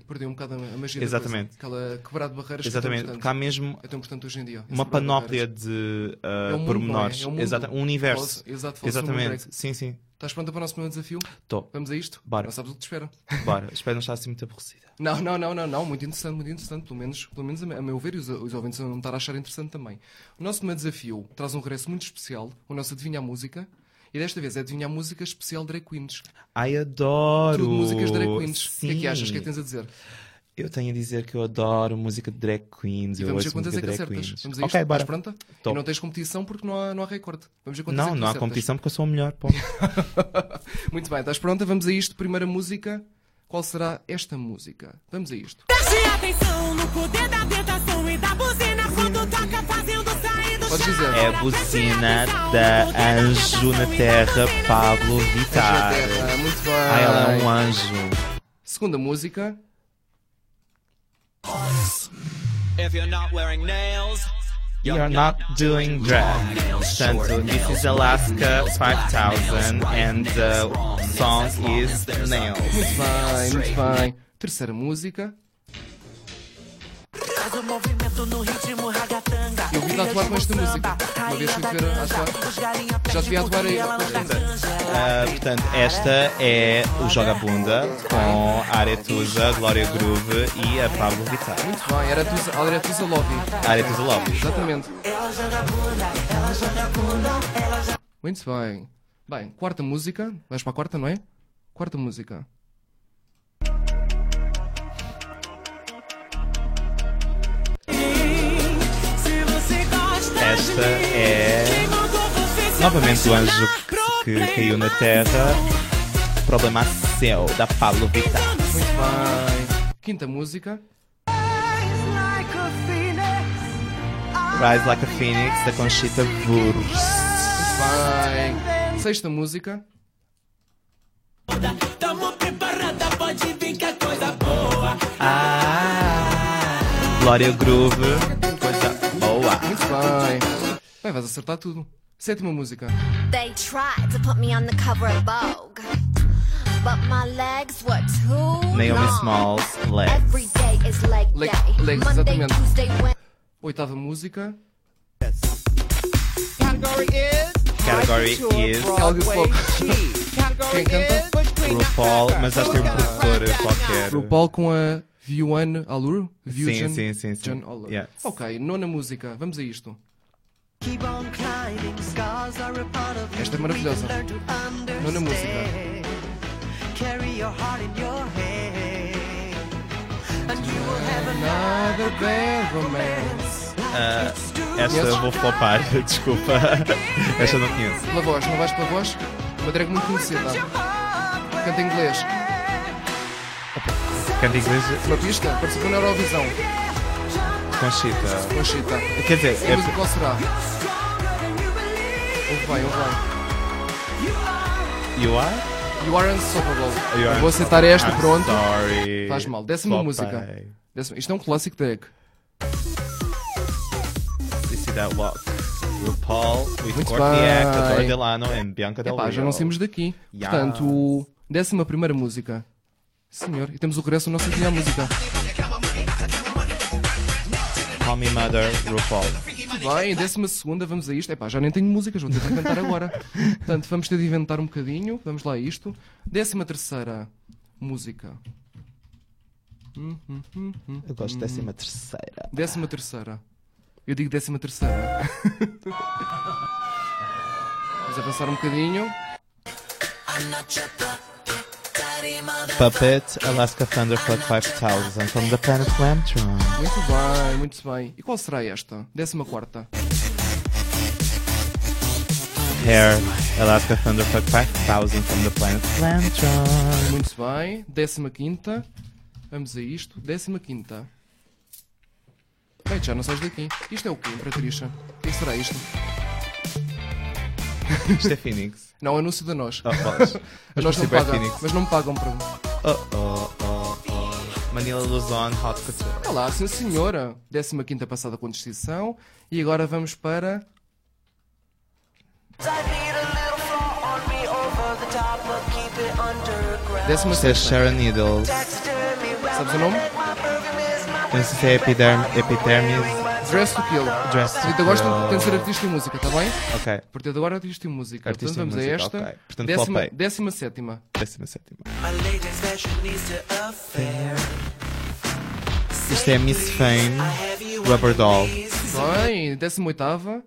Perdeu um bocado a magia Exatamente. Aquela quebrar de barreiras Exatamente, é porque tão há mesmo é tão importante hoje em dia. uma de panóplia barreiras. de uh, É um mundo, pormenores. é? É um mundo. Exata- um universo. Exato, Exatamente, sim, sim. Estás pronta para o nosso primeiro desafio? Estou. Vamos a isto? Bora. Não sabes o que te espera. Bora, espero não estar assim muito aborrecida. Não, não, não, não, não. Muito interessante, muito interessante. Pelo menos, pelo menos a me- a meu ver, e os, os ouvintes vão estar a achar interessante também. O nosso primeiro desafio traz um regresso muito especial, o nosso Adivinha a Música. E desta vez é Adivinha a Música especial Drag Queens. Ai, adoro! Tudo músicas Drag Queens. Sim. O que é que achas? O que é que tens a dizer? Eu tenho a dizer que eu adoro música de drag queens. E eu vamos ver quantas é música que de drag acertas. queens. Vamos a isto? Ok, Estás bora. pronta? Tô. E não tens competição porque não há, não há recorde. Vamos ver quantas é Não, que tu não há acertas. competição porque eu sou o melhor. Muito bem, estás pronta? Vamos a isto. Primeira música. Qual será esta música? Vamos a isto. Preste atenção no poder da tentação e da buzina quando toca fazendo sair do Podes chão. dizer. É a buzina da Anjo na Terra, Pablo Vittar. Terra, Muito bem. Ai, ela é um anjo. Segunda música. If you're not wearing nails, You're not doing drag. Portanto, this is Alaska 5000 and the song is Nails. Muito bem, muito bem. Terceira música. Faz o movimento no ritmo ragatanga. Eu vi-te atuar com esta música. Uma vez fui ver a atuar. Já te vi atuar aí. Ah, portanto, esta é o Joga Bunda com a Aretusa, Glória Groove e a Pablo Vittar. Muito bem, era Tusa, era Tusa Lobby. A Aretusa Love. Exatamente. Muito bem. Bem, quarta música. Vais para a quarta, não é? Quarta música. Esta é novamente o anjo que, que caiu na Terra. Problema seu, da Pablo Vittar. Muito bem. Quinta música. Like a phoenix. Rise Like a Phoenix, da Conchita Wurst. Muito bem. Sexta música. Tamo preparada, pode vir que a coisa boa. Ah, Glória Groove, bem. Bem, vais acertar tudo. Sétima música. They tried to put me on the cover of Vogue, but my legs were too Naomi long. Smalls, Legs. Every day is leg Leg- day. legs, Monday, exatamente. Tuesday, Wednesday. Oitava música. category is category is. Quem canta? RuPaul, mas acho que tem um produtor qualquer. RuPaul com a Vyuan Allure? Sim, Vyujan sim, sim, sim. Jan Allure. Yes. Ok, nona música. Vamos a isto. Esta é maravilhosa. Nona música. Another bad romance. Ah, esta eu vou flopar, desculpa. Esta eu não conheço. Pela voz, não vais pela voz? Uma drag muito conhecida. Canta em inglês. Canta inglês Uma pista? Participou na Eurovisão. Conchita. Conchita. Quer dizer, é, música qual será? Ouve bem, ouve bem. You are? You are unstoppable. You are Vou aceitar esta, I'm pronto. Sorry. Faz mal. Décima Flopei. música. Décima- Isto é um clássico drag. You see that walk? RuPaul with Muito Courtney Act, Delano and Bianca Del Epá, Rio. já não saímos daqui. Yes. Portanto, décima primeira música. Senhor, e temos o regresso da nossa minha música. Call Me Mother, RuPaul. Bem, décima segunda, vamos a isto. Epá, já nem tenho músicas, vou ter de inventar agora. Portanto, vamos ter de inventar um bocadinho. Vamos lá a isto. Décima terceira música. Eu gosto da décima terceira. Décima terceira. Eu digo décima terceira. Vamos avançar um bocadinho. Puppet, Alaska Thunderfuck 5000 from the planet Lamtron. Muito bem, muito bem. E qual será esta? Décima quarta. Hair, Alaska Thunderfuck 5000 from the planet Lamtron. Muito bem. Décima quinta. Vamos a isto. Décima quinta. Bem, já não sais daqui. Isto é o quê, Imperatrixa? O que será isto? Isto é Phoenix. Não, anúncio da nós. A Mas nós não Super pagam. Phoenix. Mas não me pagam para. Oh, oh, oh, oh. Manila Luzon, Hot Couture. Olha lá, sim senhora. Décima quinta passada com distinção. E agora vamos para. Décima Isto é sexta. Sharon Needles. Sabes o nome? Não sei se é Epiderm, Epidermis. Dress to Kill. Dress to A Rita gosta Kill. tem de ser artista e música, está bem? Ok, de agora, artista e música. Artista Portanto, e vamos música, a esta. ok. Portanto, décima, flopei. décima sétima. décima sétima. Isto é Miss Fame, Rubber Doll. Bem, décima oitava.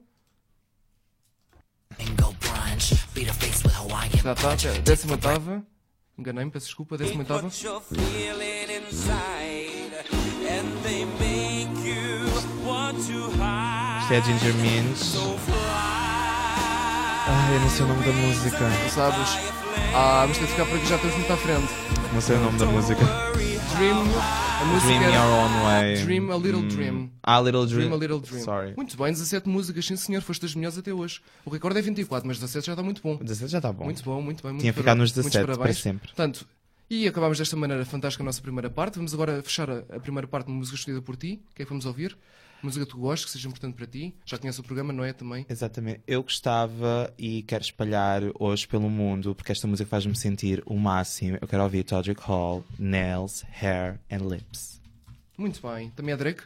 Já está, décima oitava. Enganei-me, peço desculpa, décima oitava. Isto é Ginger Minch. Ai, eu não sei o nome da música. Sabes? Ah, vamos ter de ficar por aqui, já estamos muito à frente. Não sei o nome da música. Dream, a música Dream Your Own Way. Dream a Little Hum. Dream. Ah, Little Dream. Dream a Little Dream. Sorry. Muito bem, 17 músicas, sim senhor, foste das melhores até hoje. O recorde é 24, mas 17 já está muito bom. 17 já está bom. Muito bom, muito bem. Muito Tinha para- ficado nos muitos 17 para sempre. Portanto, e acabámos desta maneira fantástica a nossa primeira parte. Vamos agora fechar a, a primeira parte de uma música escolhida por ti. O que é que vamos ouvir? Música que tu gostes, que seja importante para ti. Já conheces o programa, não é? Também. Exatamente. Eu gostava e quero espalhar hoje pelo mundo, porque esta música faz-me sentir o máximo. Eu quero ouvir Todrick Hall, Nails, Hair and Lips. Muito bem. Também é Drake?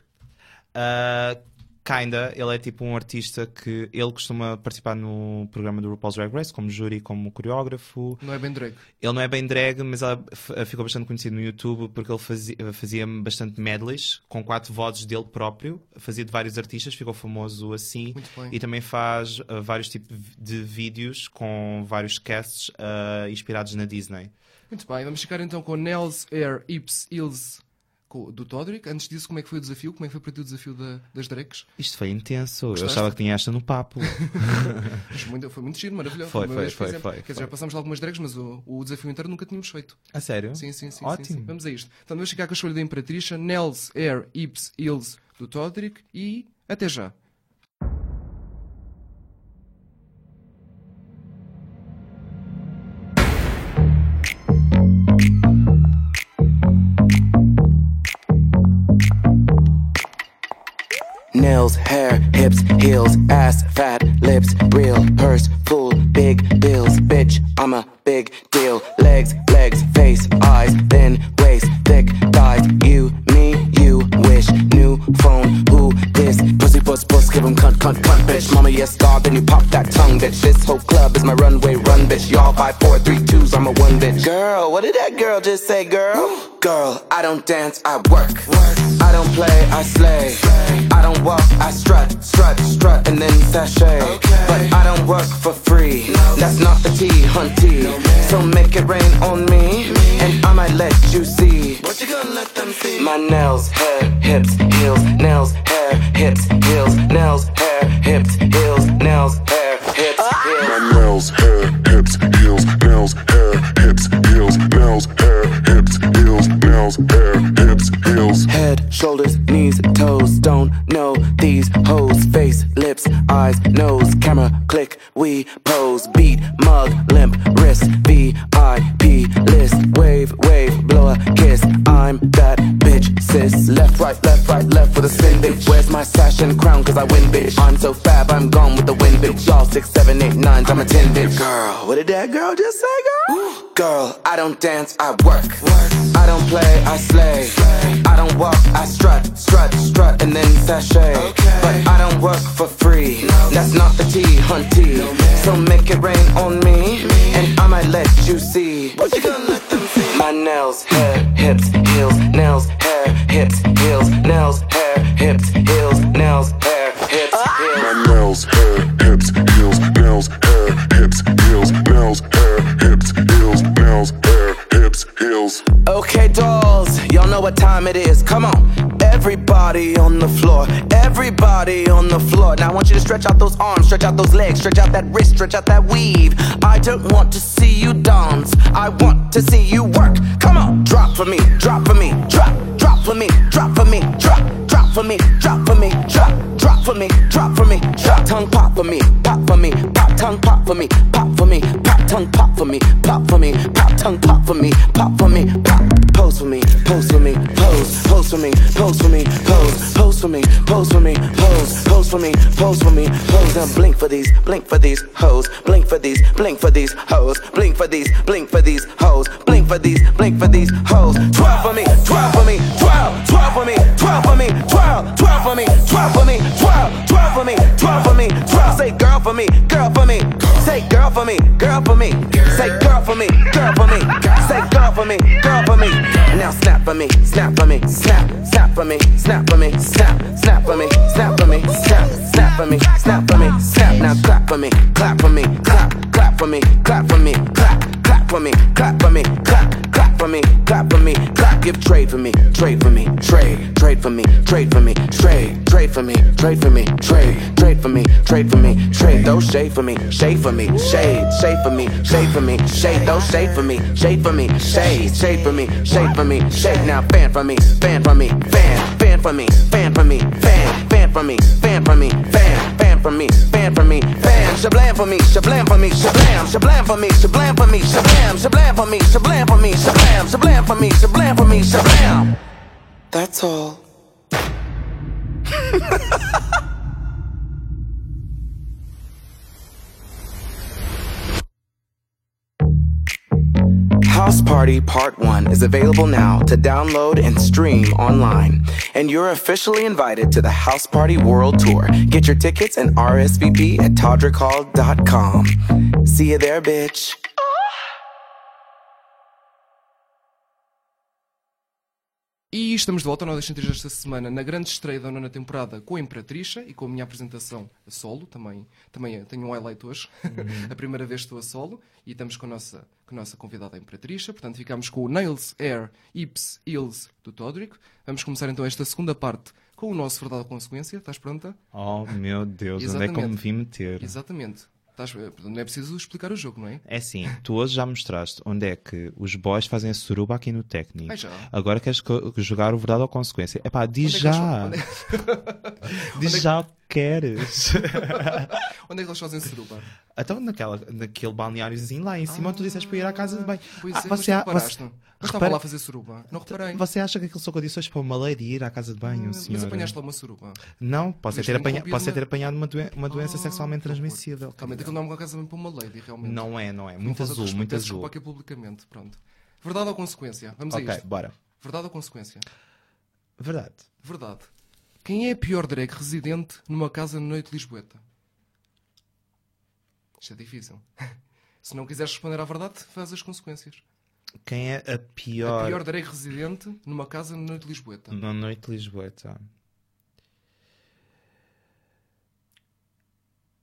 Uh, kinda, ele é tipo um artista que ele costuma participar no programa do RuPaul's Drag Race como júri, como coreógrafo. Não é bem Drake? Ele não é bem drag, mas f- ficou bastante conhecido no YouTube porque ele fazia, fazia bastante medleys com quatro vozes dele próprio, fazia de vários artistas, ficou famoso assim. Muito bem. E também faz uh, vários tipos de vídeos com vários casts uh, inspirados na Disney. Muito bem. Vamos ficar então com Nels, Air, Ips, Ills do Todrick. Antes disso, como é que foi o desafio? Como é que foi para ti o desafio da- das Drakes? Isto foi intenso. Gostaste? Eu achava que tinha esta no papo. Muito- foi muito giro, maravilhoso. Foi, foi, vez foi, fizemos. foi, Quer dizer, foi. já passámos algumas drags, mas o, o desafio inteiro nunca tínhamos feito. A sério? Sim, sim, sim. sim, Ótimo. sim. Vamos a isto. Então vamos ficar com a escolha da Imperatriz, Nels, Air, Ips, Ills do Todrick e até já. Nails, hair, hips, heels, ass, fat, lips, real, purse, full, big bills, bitch, I'm a big deal. Legs, legs, face, eyes, thin waist, thick thighs. You, me, you wish. New phone, who this? Pussy, puss, puss, give 'em cunt, cunt, cunt, bitch. Mama, yes, God, then you pop that tongue, bitch. This whole club is my runway, run bitch. Y'all five, four, three, twos, I'm a one bitch. Girl, what did that girl just say, girl? Girl, I don't dance, I work. I don't play, I slay. I don't walk, I strut, strut, strut, and then sashay. But I don't work for free. That's not the T, hunty. So make it rain on me, and I might let you see. What you gonna let them see? My nails, hair, hips, heels, nails, hair, hips, heels, nails, hair, hips, heels, nails, hair, hips, heels. My nails, hair, hips, heels, nails, hair, hips, heels, nails, hair, hips, heels, nails, hair, hips, heels. Head, shoulders, knees, toes. Don't know these hoes. Face, lips, eyes, nose. Camera, click, we pose. Beat, mug, limp, my sash and crown? Cause I win, bitch. I'm so fab, I'm gone with the wind, bitch. Y'all six, seven, eight, nines, I'm a ten, bitch. Girl, what did that girl just say, girl? Girl, I don't dance, I work. I don't play, I slay. I don't walk, I strut, strut, strut, and then sashay. But I don't work for free. That's not the T, hunty. So make it rain on me, and I might let you see. What you gonna let them see? My nails, hair, hips, heels, nails, hair, hips, heels, nails, hair, hips, heels, nails, hair, hips, heels, nails, hair, hips, heels, nails, hair, hips, heels, nails, hair, hips, heels. Okay, dolls, y'all know what time it is. Come on. Everybody on the floor. Everybody on the floor. Now I want you to stretch out those arms, stretch out those legs, stretch out that wrist, stretch out that weave. I don't want to see you dance. I want to see you work. Come on. Drop for me, drop for me, drop, drop for me, drop for me, drop, drop for me, drop for me, drop, drop for me, drop for me, drop tongue pop for me, pop for me, pop tongue pop for me, pop for me, pop tongue pop for me, pop for me, pop tongue pop for me, pop for me, pop. Pose for me, pose for me, pose, pose for me, pose for me, pose, pose for me, pose for me, pose, pose for me, pose for me, pose. Now blink for these, blink for these hoes, blink for these, blink for these hoes, blink for these, blink for these hoes, blink for these, blink for these hoes. Twelve for me, twelve for me, twelve, twelve for me, twelve for me, twelve, twelve for me, twelve for me, twelve, twelve for me, twelve for me, twelve. Say girl for me, girl for me, say girl for me, girl for me, say girl for me, girl for me, say girl for me, girl for me. Now snap for me, snap for me, snap, snap for me, snap for me, snap, snap for me, snap for me, snap, snap for me, snap for me, snap. Now clap for me, clap for me, clap, clap for me, clap for me, clap for me, clap for me, clap, clap for me, clap for me, clap. Give trade for me, trade for me, trade, trade for me, trade for me, trade, trade for me, trade for me, trade, trade for me, trade for me, trade. Those shade for me, shade for me, shade, shade for me, shade for me, shade. Those shade for me, shade for me, shade, shade for me, shade for me, shade. Now fan for me, fan for me, fan, fan for me, fan for me, fan, fan for me, fan for me, fan, fan for me, fan for me, fan. Shablam for me, shablam for me, shablam, shablam for me, shablam for me, shablam, shablam for me, shablam for me, shablam, shablam for me, shablam for me, shablam. That's all. House Party Part 1 is available now to download and stream online. And you're officially invited to the House Party World Tour. Get your tickets and RSVP at todrickhall.com. See you there, bitch. E estamos de volta ao Centrais esta semana na grande estreia da nona temporada com a Imperatrixa e com a minha apresentação a solo. Também, também tenho um highlight hoje. a primeira vez estou a solo e estamos com a nossa, com a nossa convidada a Imperatrixa. Portanto, ficamos com o Nails, Air, Ips, Hills do Todrick. Vamos começar então esta segunda parte com o nosso Verdade ou Consequência. Estás pronta? Oh meu Deus, onde é que eu me vim meter? Exatamente. Estás, não é preciso explicar o jogo, não é? É assim, tu hoje já mostraste onde é que os boys fazem a suruba aqui no técnico. Já. Agora queres jogar o verdade ou consequência? Epá, diz Onde é que já. onde é- Diz já queres. Onde é que eles fazem suruba? então naquela, naquele balneáriozinho lá em cima onde tu disseste para ir à casa de banho. Pois Ah, é, mas você, não a- reparaste? você- Mas estava lá a fazer suruba. Não reparei. você acha que aquilo são condições para uma lady ir à casa de banho, Mas senhora? apanhaste lá uma suruba. Não, posso Mas ter, apanha, posso ter apanhado uma, doen- uma doença Ah, sexualmente transmissível. Realmente aquilo não é uma casa bem para uma lady, realmente. Não é, não é. Muito de azul, muito azul. Desculpa aqui publicamente, pronto. Verdade ou consequência? Vamos a Ok, isto. bora. Verdade ou consequência? Verdade. Verdade. Quem é a pior drag residente numa casa na noite lisboeta? Isto é difícil. Se não quiseres responder à verdade, faz as consequências. Quem é a A pior, pior drag residente numa casa na noite Lisboeta. na noite de Lisboa? Tá?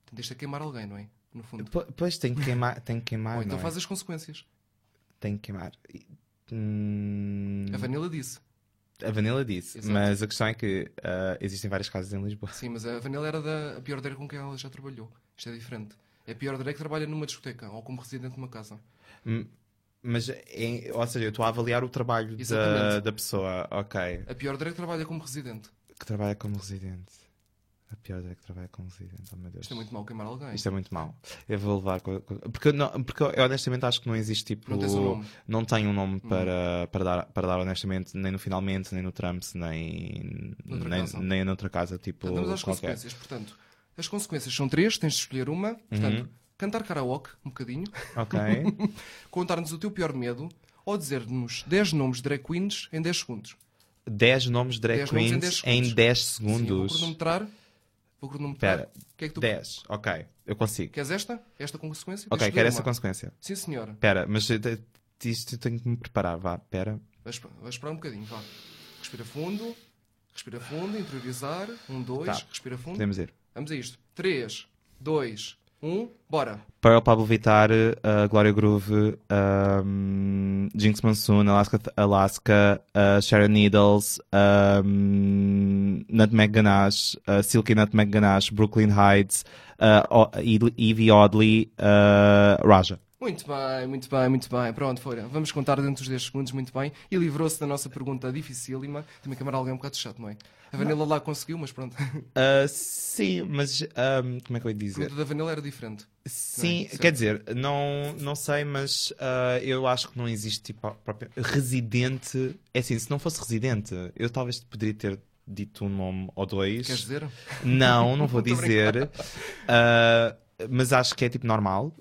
Tendeste a queimar alguém, não é? No fundo. Po- Pois tem que queimar, tem que queimar, Ou então não é? faz as consequências. Tem que queimar. Hum, A Vanilla disse. A Vanilla disse, Exato. mas a questão é que ah, existem várias casas em Lisboa. Sim, mas a Vanilla era da a pior com quem ela já trabalhou. Isto é diferente. É a pior drag que trabalha numa discoteca ou como residente numa casa. Hum, Mas, é- ou seja, eu estou a avaliar o trabalho da, da pessoa, ok, A pior drag trabalha como residente. que trabalha como residente. A pior é que trabalha como residente, oh meu Deus. Isto é muito mau queimar alguém. Isto é muito mau. Eu vou levar. Porque, não, porque eu honestamente acho que não existe tipo. Não tens um nome. não tenho um nome para, para, dar, para dar honestamente, nem no finalmente, nem no Trumps, nem, Noutra nem, casa. nem noutra casa, tipo. Portanto, vamos às qualquer. consequências. Portanto, as consequências são três, tens de escolher uma. Portanto, Uhum. cantar karaoke, um bocadinho, Ok. contar-nos o teu pior medo ou dizer-nos 10 nomes de drag queens em 10 segundos. 10 nomes de drag 10 nomes em queens 10 em segundos. 10 Sim, eu vou segundos. cronometrar. Vou cronometrar. Espera. O que é que tu 10, ok. Eu consigo. Queres esta? Esta consequência? Ok, quero essa consequência. Sim, senhora. Espera, mas isto eu tenho que me preparar, vá, espera. Vais, vais esperar um bocadinho, vá. Respira fundo. Respira fundo, interiorizar. Um, dois. Tá. Respira fundo. Podemos ir. Vamos a isto. 3, 2, 1. Bora. Pearl Pablo Vittar, uh, Glória Groove, um, Jinx Monsoon, Alaska, Alaska uh, Sharon Needles, um, Nutmeg Ganache, uh, Silky Nutmeg Ganache, Brooklyn Heights, uh, Evie Oddly, uh, Raja. Muito bem, muito bem, muito bem. Pronto, foi. Vamos contar dentro dos 10 segundos, muito bem. E livrou-se da nossa pergunta dificílima. Também que alguém é um bocado chato, não é? A Vanilla lá conseguiu, mas pronto. A Uh, sim, mas um, como é que eu ia dizer? pergunta da Vanilla era diferente. Sim, Certo. quer dizer, não, não sei, mas ah, eu acho que não existe tipo a própria residente. É assim, se não fosse residente, eu talvez poderia ter dito um nome ou dois. Queres dizer? Não, não vou a dizer. Ah, mas acho que é tipo normal.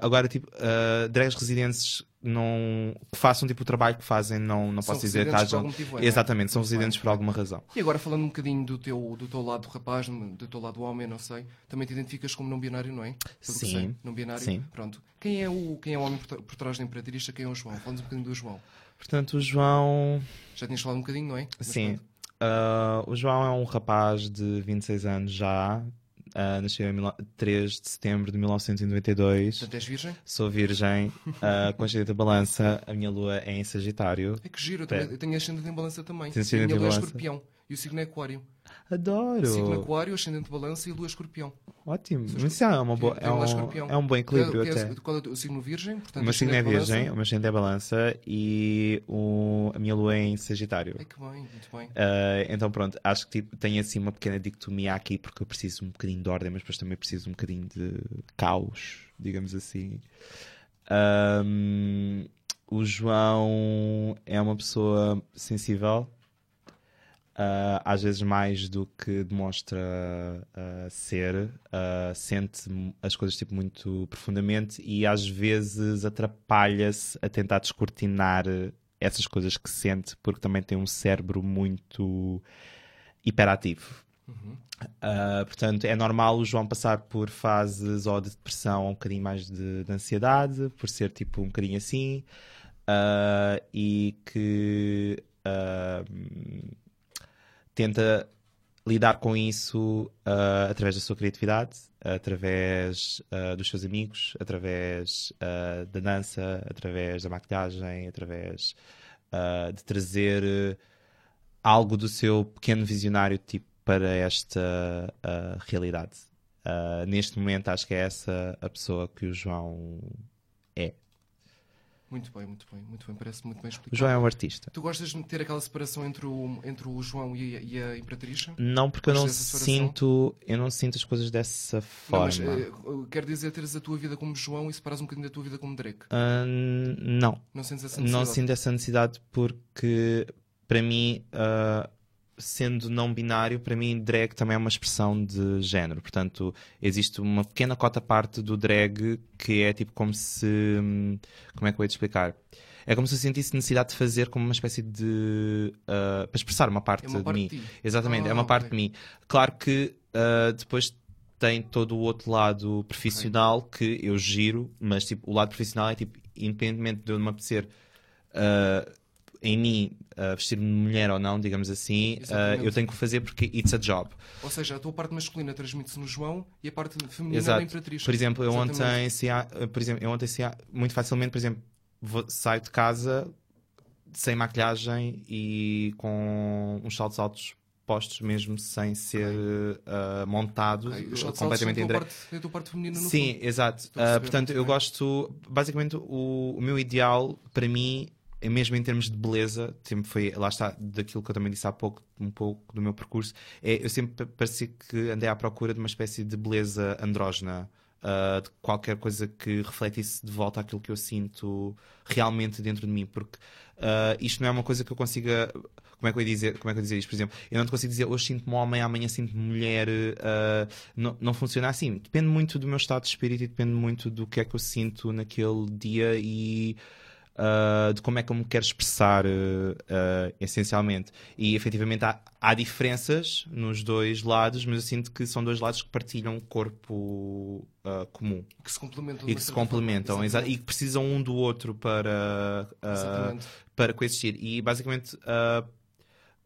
Agora, tipo, uh, drags residentes não, que façam tipo o trabalho que fazem, não, não São posso dizer que hajam. motivo, é, é? Exatamente, são bem, residentes por alguma razão. E agora falando um bocadinho do teu, do teu lado rapaz, do teu lado homem, não sei, também te identificas como não binário, não é? Pelo Sim. sei. Não binário? Sim. Pronto. Quem é o, quem é o homem por, por trás da Imperatriz? Quem é o João? Falamos um bocadinho do João. Portanto, o João. Já tinhas falado um bocadinho, não é? Mas Sim. Ah, o João é um rapaz de 26 anos já. Ah, nasceu em mil- 3 de setembro de 1992. Portanto, és virgem? Sou virgem, uh, com ascendente da balança. A minha lua é em Sagitário. É que giro, eu, também, eu tenho ascendente em balança também. E a minha lua é escorpião. E o signo é aquário. Adoro! Signo aquário, ascendente de balança e lua escorpião. Ótimo! Mas isso é, uma boa, é, um, é um bom equilíbrio Que é- que é- até. Qual é o signo virgem? Portanto, O meu signo é virgem, balança. o meu ascendente é balança e o, a minha lua é em Sagitário. É que bem, muito bem. Uh, então pronto, acho que tipo, tem assim uma pequena dicotomia aqui porque eu preciso um bocadinho de ordem, mas depois também preciso um bocadinho de caos, digamos assim. Um, o João é uma pessoa sensível, uh, às vezes mais do que demonstra uh, ser, uh, sente as coisas tipo, muito profundamente e às vezes atrapalha-se a tentar descortinar essas coisas que sente, porque também tem um cérebro muito hiperativo. Uh, portanto, é normal o João passar por fases ou de depressão ou um bocadinho mais de, de ansiedade, por ser tipo um bocadinho assim, uh, e que uh, tenta lidar com isso uh, através da sua criatividade, através uh, dos seus amigos, através uh, da dança, através da maquilhagem, através de trazer algo do seu pequeno visionário tipo para esta realidade. Neste momento acho que é essa a pessoa que o João é. Muito bem, muito bem, muito bem. Parece muito bem explicado. O João é um artista. Tu gostas de ter aquela separação entre o, entre o João e, a- e a Imperatriz? Não, porque eu não sinto, eu não sinto as coisas dessa Não, forma. mas eh, quer dizer teres a tua vida como João e separas um bocadinho da tua vida como Drake. Ah, não, Não sentes essa não necessidade? sinto essa necessidade porque para mim, ah, sendo não binário, para mim drag também é uma expressão de género. Portanto, existe uma pequena cota parte do drag que é tipo como se. hum, Como é que eu ia te explicar? É como se eu sentisse necessidade de fazer como uma espécie de. ah, para expressar uma parte, É uma de parte mim. de. Exatamente, é Ah, uma parte de mim. Claro que ah, depois tem todo o outro lado profissional que eu giro, mas tipo, o lado profissional é tipo, independentemente de eu me apetecer ah, em mim ah, vestir-me de mulher ou não, digamos assim, Exatamente. eu tenho que fazer porque it's a job. Ou seja, a tua parte masculina transmite-se no João e a parte feminina na Exato. Imperatriz. Por exemplo, eu Exatamente. ontem, se há, por exemplo, eu ontem se há, muito facilmente, por exemplo, vou- saio de casa sem maquilhagem e com uns saltos altos postos mesmo sem ser ah, montado Ok, os saltos completamente em é tua drag. parte- feminina no Sim, fundo. exato. Perceber portanto, eu gosto. Basicamente, o, o meu ideal para mim, mesmo em termos de beleza, sempre foi, lá está, daquilo que eu também disse há pouco, um pouco do meu percurso, é, eu sempre parecia que andei à procura de uma espécie de beleza andrógena. ah, de qualquer coisa que refletisse de volta aquilo que eu sinto realmente dentro de mim, porque ah, isto não é uma coisa que eu consiga como é que eu ia dizer, como é que eu dizer isto? Por exemplo, eu não te consigo dizer hoje sinto-me homem, amanhã sinto-me mulher. ah, não, não funciona assim. Depende muito do meu estado de espírito e depende muito do que é que eu sinto naquele dia e ah, de como é que eu me quero expressar ah, ah, essencialmente. E efetivamente há, há diferenças nos dois lados, mas eu sinto que são dois lados que partilham um corpo comum Que se complementam. e que se complementam exa- Exatamente. e que precisam um do outro para, para coexistir. E basicamente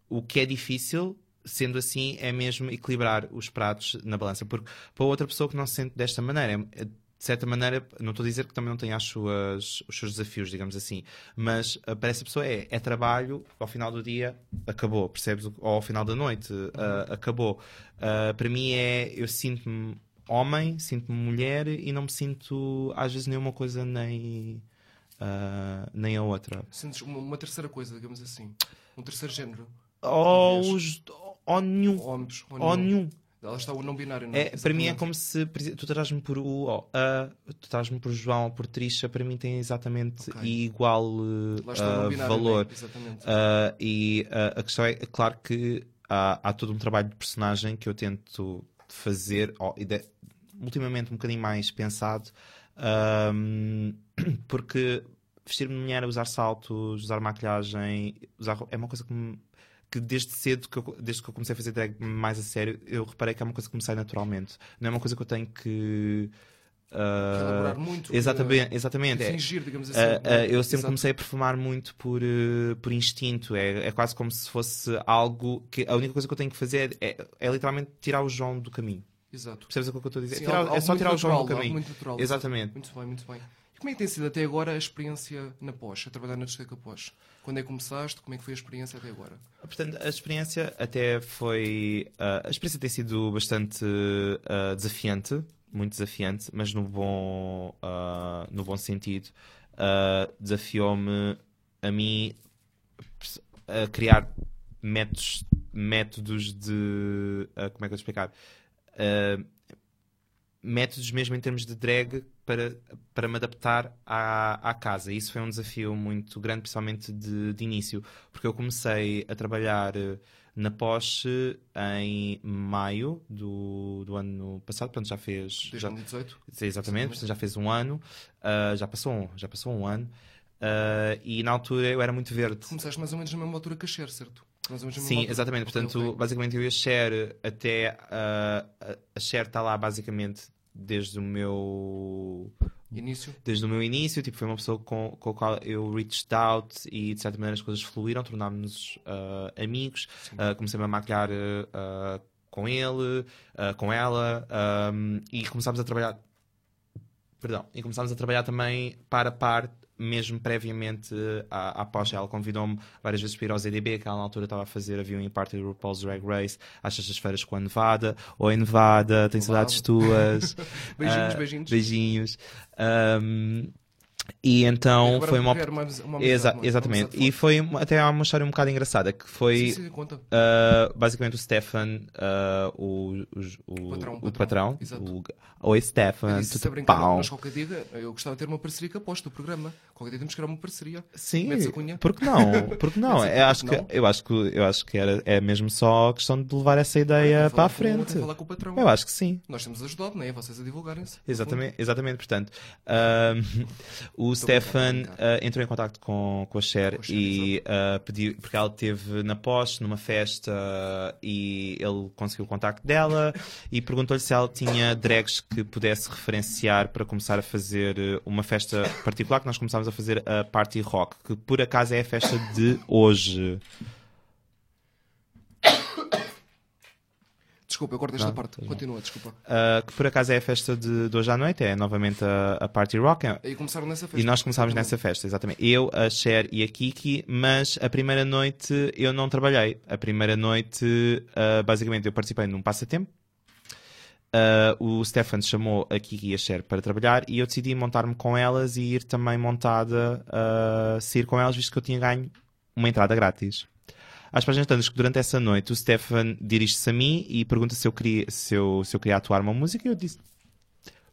o que é difícil, sendo assim, é mesmo equilibrar os pratos na balança. Porque para outra pessoa que não se sente desta maneira, é- de certa maneira, não estou a dizer que também não tem as suas, os seus desafios, digamos assim, mas ah, para essa pessoa é, é trabalho, ao final do dia acabou, percebes? Ou ao final da noite ah, acabou. Ah, para mim é, eu sinto-me homem, sinto-me mulher e não me sinto às vezes nenhuma coisa nem, nem a outra. Sentes uma, uma terceira coisa, digamos assim. Um terceiro género. Ou, os, ou nenhum. Ou ambos. Ou Ou nenhum. nenhum. Lá está o não binário, não É, para mim é como se tu traz-me por o ou a, tu traz-me por João ou por Trisha, para mim tem exatamente Ok. igual binário. valor. Né? Exatamente. Ah, e ah, a questão é, é claro que há, há todo um trabalho de personagem que eu tento fazer, e de- ultimamente um bocadinho mais pensado, ahm, porque vestir-me de mulher, usar saltos, usar maquilhagem, usar é uma coisa que, me- que desde cedo, que eu- desde que eu comecei a fazer drag mais a sério, eu reparei que é uma coisa que me sai naturalmente. Não é uma coisa que eu tenho que. ah, Que elaborar muito. exatamente, que- exatamente. É- fingir, digamos assim. Uh, é? uh, eu sempre Exato. comecei a perfumar muito por, uh, por instinto. É, é quase como se fosse algo que a única coisa que eu tenho que fazer é, é literalmente tirar o João do caminho. Exato. Percebes o que eu estou a dizer? Sim, Tirar- algo- é só tirar o João do caminho. muito natural, Exatamente. Muito bem, muito bem. Como é que tem sido até agora a experiência na pós, a trabalhar na discoteca pós? Quando é que começaste? Como é que foi a experiência até agora? Portanto, a experiência até foi. uh, a experiência tem sido bastante uh, desafiante, muito desafiante, mas no bom, uh, no bom sentido. Desafiou-me a mim a criar métodos, métodos de. como é que eu vou explicar? Métodos mesmo em termos de drag para, para me adaptar à, à casa. Isso foi um desafio muito grande, principalmente de, de início, porque eu comecei a trabalhar eh, na Porsche em maio do, do ano passado, portanto já fez. Já, 2018? Sim, exatamente, portanto, já fez um ano, ah, já, passou um, já passou um ano, ah, e na altura eu era muito verde. Começaste mais ou menos na mesma altura que a Cher, certo? Mais ou menos na mesma Sim, exatamente. Portanto, basicamente eu e a Cher até. a- a Cher está lá basicamente desde o meu. Início? Desde o meu início, tipo, foi uma pessoa com, com a qual eu reached out e de certa maneira as coisas fluíram, tornámos-nos ah, amigos. Ah, Comecei-me a maquilhar ah, com ele, com ela, ahm, e começámos a trabalhar. Perdão, e começámos a trabalhar também par a par, mesmo previamente à, à pós. Ela convidou-me várias vezes para ir ao ZDB, que ela na altura estava a fazer a viewing party do RuPaul's Drag Race às sextas-feiras com a Nevada. Oi, Nevada, tenho saudades tuas. Beijinhos, Ah, beijinhos. Beijinhos. Ahm, e então Agora foi uma. criar uma, uma Exa- uma- exatamente. E foi até uma história um bocado engraçada que foi. Sim, sim. Uh, basicamente o Stefan, uh, o, o, o, patrão, o patrão. o- Oi Stefan, tudo nós qualquer dia, eu gostava de ter uma parceria com a pós do programa. Qualquer dia temos que criar uma parceria. Sim, porque não? Porque não? Eu acho, que, eu acho que eu acho que era, é mesmo só questão de levar essa ideia Olha, para a que com- frente. que falar com o patrão. Eu acho que sim. Nós temos ajudado, não é? Vocês a divulgarem-se. Exatamente, exatamente portanto, ahm, O Stefan ah, entrou em contato com, com a Cher Com a Cher, e ah, pediu, porque ela esteve na pós, numa festa, e ele conseguiu o contacto dela e perguntou-lhe se ela tinha drags que pudesse referenciar para começar a fazer eh, uma festa particular que nós começámos a fazer a Party Rock, que por acaso é a festa de hoje. Desculpa, eu corto esta Não, parte. Continua, desculpa. Ah, que por acaso é a festa de, de hoje à noite, é novamente a, a Party Rock. É- E começaram nessa festa. E nós começámos nessa festa, exatamente. Eu, a Cher e a Kiki, mas a primeira noite eu não trabalhei. A primeira noite, ah, basicamente, eu participei num passatempo. Ah, o Stefan chamou a Kiki e a Cher para trabalhar e eu decidi montar-me com elas e ir também montada, a sair com elas, visto que eu tinha ganho uma entrada grátis. Às páginas tantas que durante essa noite o Stefan dirige-se a mim e pergunta se eu queria, se eu, se eu queria atuar uma música e eu disse,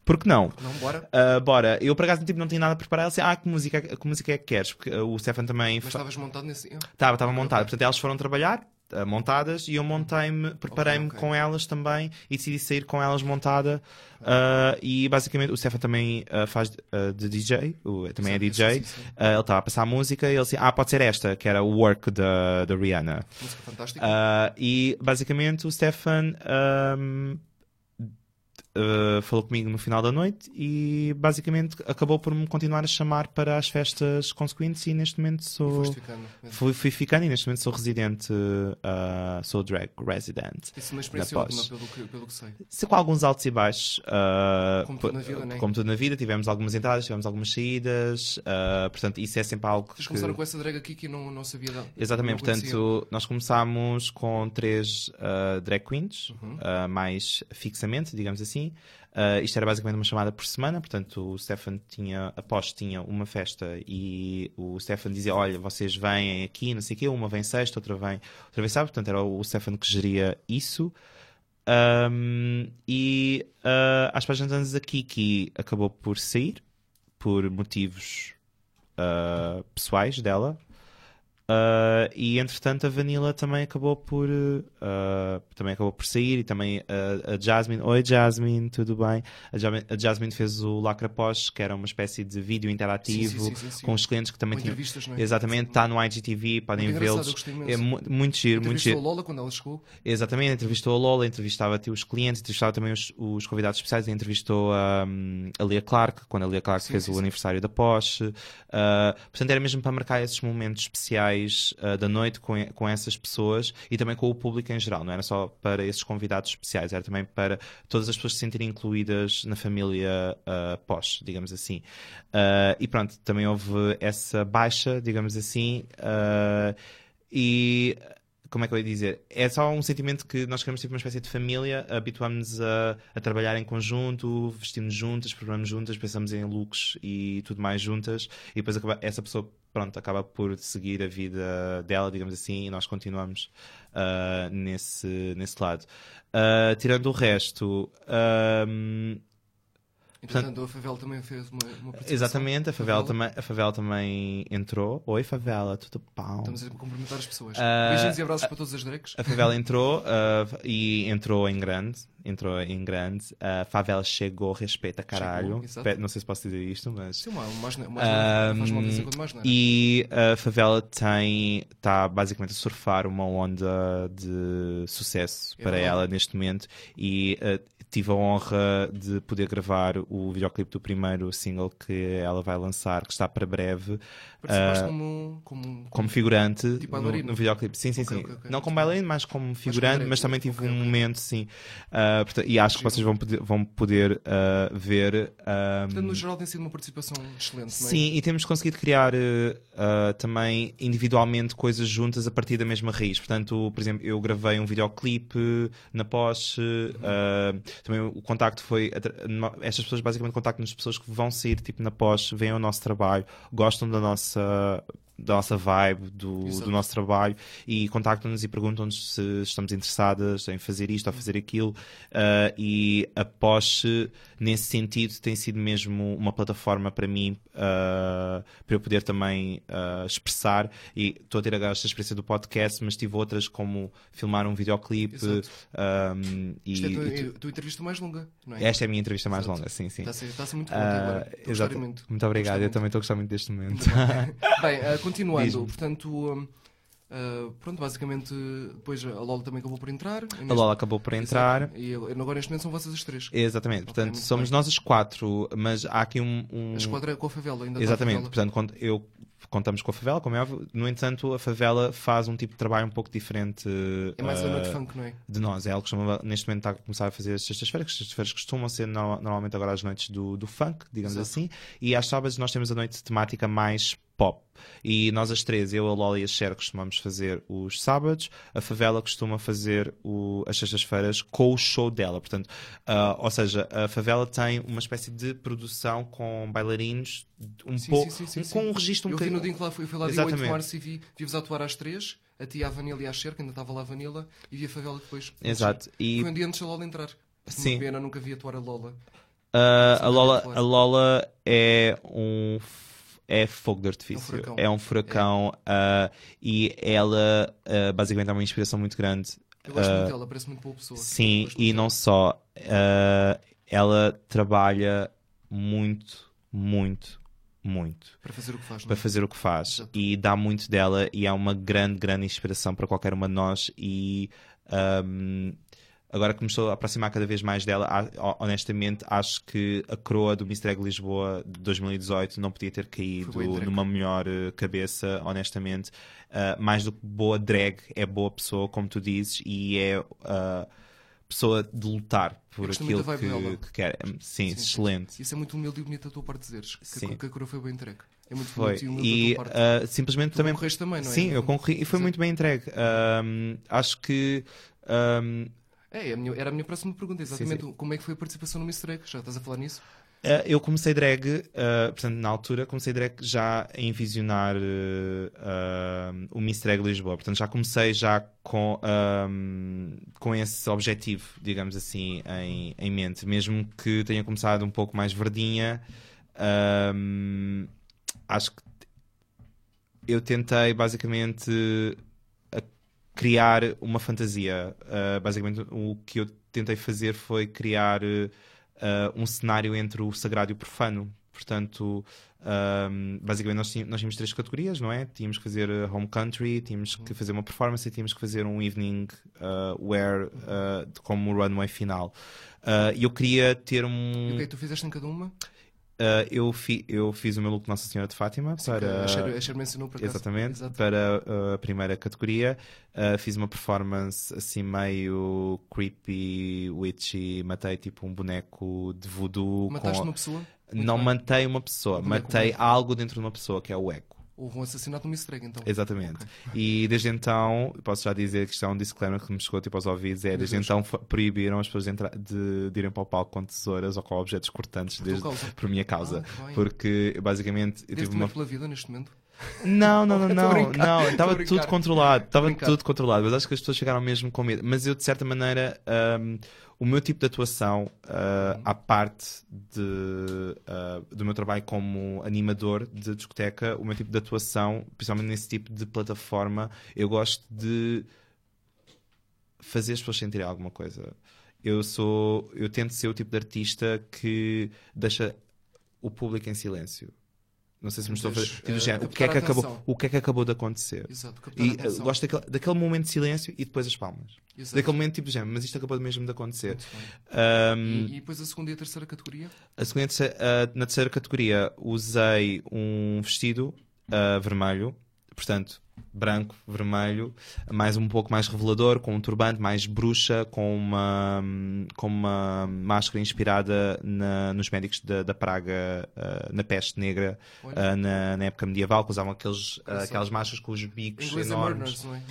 por que não? Não, bora. Uh, bora, eu por acaso tipo, não tinha nada preparado. Disse, ah, que música, que música é que queres? Porque uh, o Stefan também Mas estavas montado nesse. Estava estava montado. Portanto, elas foram trabalhar, montadas, e eu montei-me, preparei-me ok. com elas também e decidi sair com elas montada. Uh, e basicamente o Stefan também uh, faz uh, de DJ, o- também é DJ. ele estava a passar a música e ele disse, ah, pode ser esta, que era o Work da, da Rihanna. Música fantástica. E basicamente o Stefan um, uh, falou comigo no final da noite e basicamente acabou por me continuar a chamar para as festas consequentes e neste momento sou. ficando. Fui, fui ficando e neste momento sou residente, uh, sou drag resident. Isso é uma experiência ótima, pelo que, pelo que sei. Sei com alguns altos e baixos. uh, Como tudo na vida, né? Como tudo na vida, tivemos algumas entradas, tivemos algumas saídas, portanto, isso é sempre algo Vocês que. começaram com essa drag aqui que não, não sabia da. Exatamente, não portanto, nós começámos com três drag queens, Uhum. uh, mais fixamente, digamos assim. Uh, isto era basicamente uma chamada por semana, portanto, o Stefan tinha, após tinha uma festa e o Stefan dizia: Olha, vocês vêm aqui, não sei o quê, uma vem sexta, outra vem, outra vem sábado, portanto, era o Stefan que geria isso. Um, e uh, às páginas antes da Kiki acabou por sair por motivos uh, pessoais dela. Uh, e entretanto a Vanilla também acabou por uh, também acabou por sair e também uh, a Jasmine Oi Jasmine, tudo bem? A Jasmine, a Jasmine fez o Lacra Pós, que era uma espécie de vídeo interativo Sim, sim, sim, com os clientes que também tinham é? exatamente, está no IGTV, podem vê-los é mu- muito giro, muito Entrevistou giro a Lola quando ela chegou. Exatamente, entrevistou a Lola, entrevistava os clientes, entrevistava também os, os convidados especiais, entrevistou a, a Lia Clark, quando a Lia Clark fez o aniversário da Porsche. Uh, portanto, era mesmo para marcar esses momentos especiais uh, da noite com, com essas pessoas e também com o público em geral. Não era só para esses convidados especiais, era também para todas as pessoas se sentirem incluídas na família uh, Porsche, digamos assim. Uh, e pronto, também houve essa baixa, digamos assim. e como é que eu ia dizer? É só um sentimento que nós queremos ter uma espécie de família, habituamos-nos a, a trabalhar em conjunto, vestimos juntas, programamos juntas, pensamos em looks e tudo mais juntas, e depois acaba- essa pessoa, pronto, acaba por seguir a vida dela, digamos assim, e nós continuamos ah, nesse, nesse lado. Ah, tirando o resto, ahm, Entretanto, a Favela também fez uma, uma participação. exatamente, a favela, Favela. também, a favela também entrou. Oi, favela, tudo pau. Estamos a cumprimentar as pessoas. Ah, Beijinhos e abraços para todas as drags. A favela entrou uh, e entrou em grande. Entrou em grande. A favela chegou, respeita caralho. Chegou, não sei se posso dizer isto, mas. Sim, uma, mais, mais, mais, faz mais não é? e a favela tem está basicamente a surfar uma onda de sucesso É para verdade. ela neste momento e uh, tive a honra de poder gravar o videoclipe do primeiro single que ela vai lançar que está para breve Participaste ah, como, como, como figurante Tipo no, no videoclipe. Sim, sim, Ok, sim. ok, ok. Não como bailarino, mas como figurante, drag, mas também tive um momento, sim. Ah, portanto, e acho que vocês vão poder, vão poder ah, ver. Portanto, no geral tem sido uma participação excelente, não é? Sim, e temos conseguido criar também individualmente coisas juntas a partir da mesma raiz. Portanto, por exemplo, eu gravei um videoclipe na Porsche, ah, também o contacto foi. Estas pessoas basicamente contactam as pessoas que vão sair tipo na Porsche, veem o nosso trabalho, gostam da nossa äh, da nossa vibe, do, do nosso trabalho e contactam-nos e perguntam-nos se estamos interessadas em fazer isto ou fazer aquilo uh, e após nesse sentido tem sido mesmo uma plataforma para mim uh, para eu poder também uh, expressar e estou a ter agora esta experiência do podcast mas tive outras como filmar um videoclipe um, e Isto é a tua, e tu- a tua entrevista mais longa, não é? esta é a minha entrevista mais Exato. longa, sim, sim. Está a ser, está a ser muito agora. A muito. Muito obrigado, eu a também estou a gostar muito deste momento. Bem, continuando, portanto, ah, pronto, basicamente, depois a Lola também acabou por entrar. A Lola acabou por entrar. Exato. E agora neste momento são vocês as três. Exatamente, Ok, portanto, somos bem. nós as quatro, mas há aqui um. um- A esquadra é com a favela, ainda Exatamente, favela. portanto, eu contamos com a favela, como é óbvio, no entanto, a favela faz um tipo de trabalho um pouco diferente É mais a noite ah, funk, não é? de nós. É ela que neste momento está a começar a fazer as sextas-feiras, que as sextas-feiras costumam ser no- normalmente agora as noites do, do funk, digamos Exato. assim, e às sábados nós temos a noite temática mais pop. E nós as três, eu, a Lola e a Cher, costumamos fazer os sábados, a favela costuma fazer o- as sextas-feiras com o show dela. Portanto, ah, ou seja, a favela tem uma espécie de produção com bailarinos, um pouco com um registro um Eu vi no bocadinho. dia em que lá fui, fui lá dia 8 de março e vi, vi-vos atuar às três, a ti, a Vanilla e a Cher, que ainda estava lá a Vanilla, e vi a favela depois. Exato. E Foi um dia antes da Lola entrar. Sim. Uma pena, nunca vi atuar a Lola. Ah, a, Lola, a Lola é um é fogo de artifício, furacão. é um furacão ah, e ela ah, basicamente é uma inspiração muito grande. Eu gosto Ah, muito dela, parece muito boa pessoa. Sim, e não dela. só, ah, ela trabalha muito, muito, muito Para fazer o que faz, não para é? fazer o que faz Exato. e dá muito dela e é uma grande, grande inspiração para qualquer uma de nós e ahm, agora que me estou a aproximar cada vez mais dela, a- honestamente acho que a coroa do Miss Drag Lisboa de 2018 não podia ter caído numa melhor eh, cabeça, honestamente. Ah, mais do que boa drag, é boa pessoa, como tu dizes, e é ah, pessoa de lutar por aquilo que, que quer. Sim, Sim, sim. excelente. Isso é muito humilde e bonito da tua parte dizeres. Que, Sim. que a coroa foi bem entregue. É muito Foi. bonito e humilde E da tua parte. ah, simplesmente Tu também. também, não é? Sim, eu concorri e foi Exato. muito bem entregue. Ahm, acho que. ahm, É, é a minha- era a minha próxima pergunta, exatamente. sim. Como é que foi a participação no Miss Drag? Já estás a falar nisso? ah, eu comecei drag, ah, portanto, na altura, comecei drag já a envisionar ahm, o Miss Drag Lisboa. Portanto, já comecei já com, com esse objetivo, digamos assim, em, em mente. Mesmo que tenha começado um pouco mais verdinha, acho que eu tentei basicamente criar uma fantasia. Uh, basicamente, o que eu tentei fazer foi criar uh, um cenário entre o sagrado e o profano. Portanto, um, basicamente, nós, tí- nós tínhamos três categorias, não é? Tínhamos que fazer home country, tínhamos que fazer uma performance e tínhamos que fazer um evening uh, wear como runway final. E eu queria ter um. E o que é que tu fizeste em cada uma? Uh, eu, fi- eu fiz o meu look Nossa Senhora de Fátima para. A Cher, a Cher mencionou acaso. Exatamente, Exato. para uh, a primeira categoria. Uh, fiz uma performance assim meio creepy, witchy. Matei tipo um boneco de voodoo. Mataste com... uma pessoa? Muito Não bem. matei uma pessoa, matei algo dentro de uma pessoa, que é o eco. Houve um assassinato no Drag, então. Exatamente. E desde então, posso já dizer que isto é um disclaimer que me chegou tipo aos ouvidos: é desde então proibiram as pessoas de, entrar- de- de irem para o palco com tesouras ou com objetos cortantes Por desde, por minha causa. Ah. Porque basicamente eu tive uma pela vida neste momento. não, não, não, não, não, estava tudo controlado, estava tudo controlado, mas acho que as pessoas chegaram mesmo com medo. Mas eu, de certa maneira, hum, o meu tipo de atuação, uh, à parte de, uh, do meu trabalho como animador de discoteca, o meu tipo de atuação, principalmente nesse tipo de plataforma, eu gosto de fazer as pessoas sentirem alguma coisa. Eu sou, eu tento ser o tipo de artista que deixa o público em silêncio. Não sei se me estou a fazer. Tipo, género, o, que é que acabou, o que é que acabou de acontecer? Exato, E atenção. gosto daquele, daquele momento de silêncio e depois as palmas. Exato. Daquele momento tipo de género, mas isto acabou mesmo de acontecer. Ahm, E, e depois a segunda e a terceira categoria? a segunda, ah, na terceira categoria usei um vestido ah, vermelho, portanto, branco, vermelho, mais um pouco mais revelador, com um turbante, mais bruxa, com uma, com uma máscara inspirada na- nos médicos da, da praga, ah, na peste negra, ah, na, na época medieval, que usavam aqueles, Exato. aquelas máscaras com os bicos é enormes. Não é?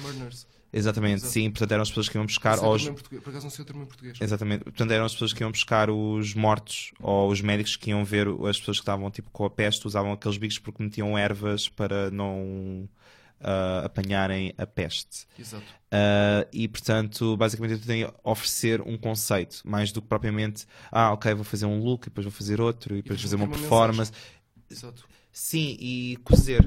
Exatamente, Exato. sim. Portanto, eram as pessoas que iam buscar sei o aos, termo em português, Por acaso não sei o termo em português. Exatamente. Portanto, eram as pessoas que iam buscar os mortos ou os médicos que iam ver as pessoas que estavam tipo com a peste, usavam aqueles bicos porque metiam ervas para não ah, apanharem a peste. Exato. Ah, e portanto, basicamente eu tenho a oferecer um conceito, mais do que propriamente, ah, ok, vou fazer um look, e depois vou fazer outro, e depois fazer uma performance. Exato. Sim, e cozer.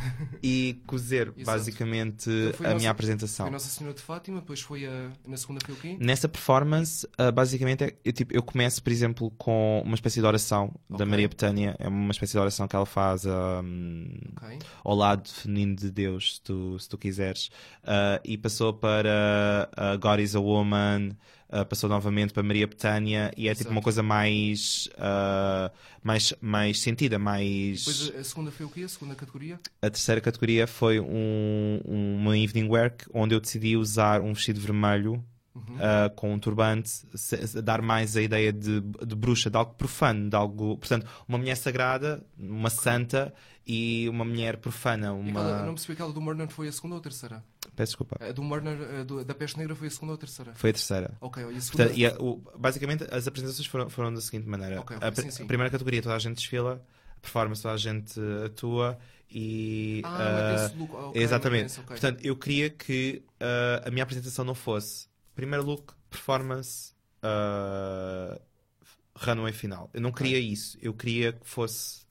e cozer, Exato. basicamente, Então foi a nossa- minha apresentação. Foi Nossa Senhora de Fátima, depois foi a. Na segunda foi o quê? Nessa performance, ah, basicamente, é- eu, tipo, eu começo, por exemplo, com uma espécie de oração da Ok. Maria Betânia. É uma espécie de oração que ela faz ahm, Ok. ao lado feminino de Deus, se tu, se tu quiseres. Ah, e passou para ah, God is a Woman, ah, passou novamente para Maria Betânia, e é tipo Exato. uma coisa mais, ah, mais, mais sentida, mais. Depois a, segunda foi o quê? A segunda categoria? A terceira categoria foi um, uma evening work onde eu decidi usar um vestido vermelho Uhum. uh, com um turbante, se- se- dar mais a ideia de, de bruxa, de algo profano, de algo, portanto, uma mulher sagrada, uma santa e uma mulher profana, E aquela, uma. não percebi aquela do Murner foi a segunda ou a terceira? Peço desculpa. A do Murner, do- da Peste Negra foi a segunda ou a terceira? Foi a terceira. Ok, e a segunda. Portanto, e a- o- basicamente, as apresentações foram, foram da seguinte maneira: Ok, ok, a, sim, sim. a primeira categoria, toda a gente desfila, a performance, toda a gente atua e. Ah, uh, look. Ah, ok, Exatamente. mete esse, ok. Portanto, eu queria que uh, a minha apresentação não fosse primeiro look, performance, uh, runway final. Eu não queria isso. Eu queria que fosse.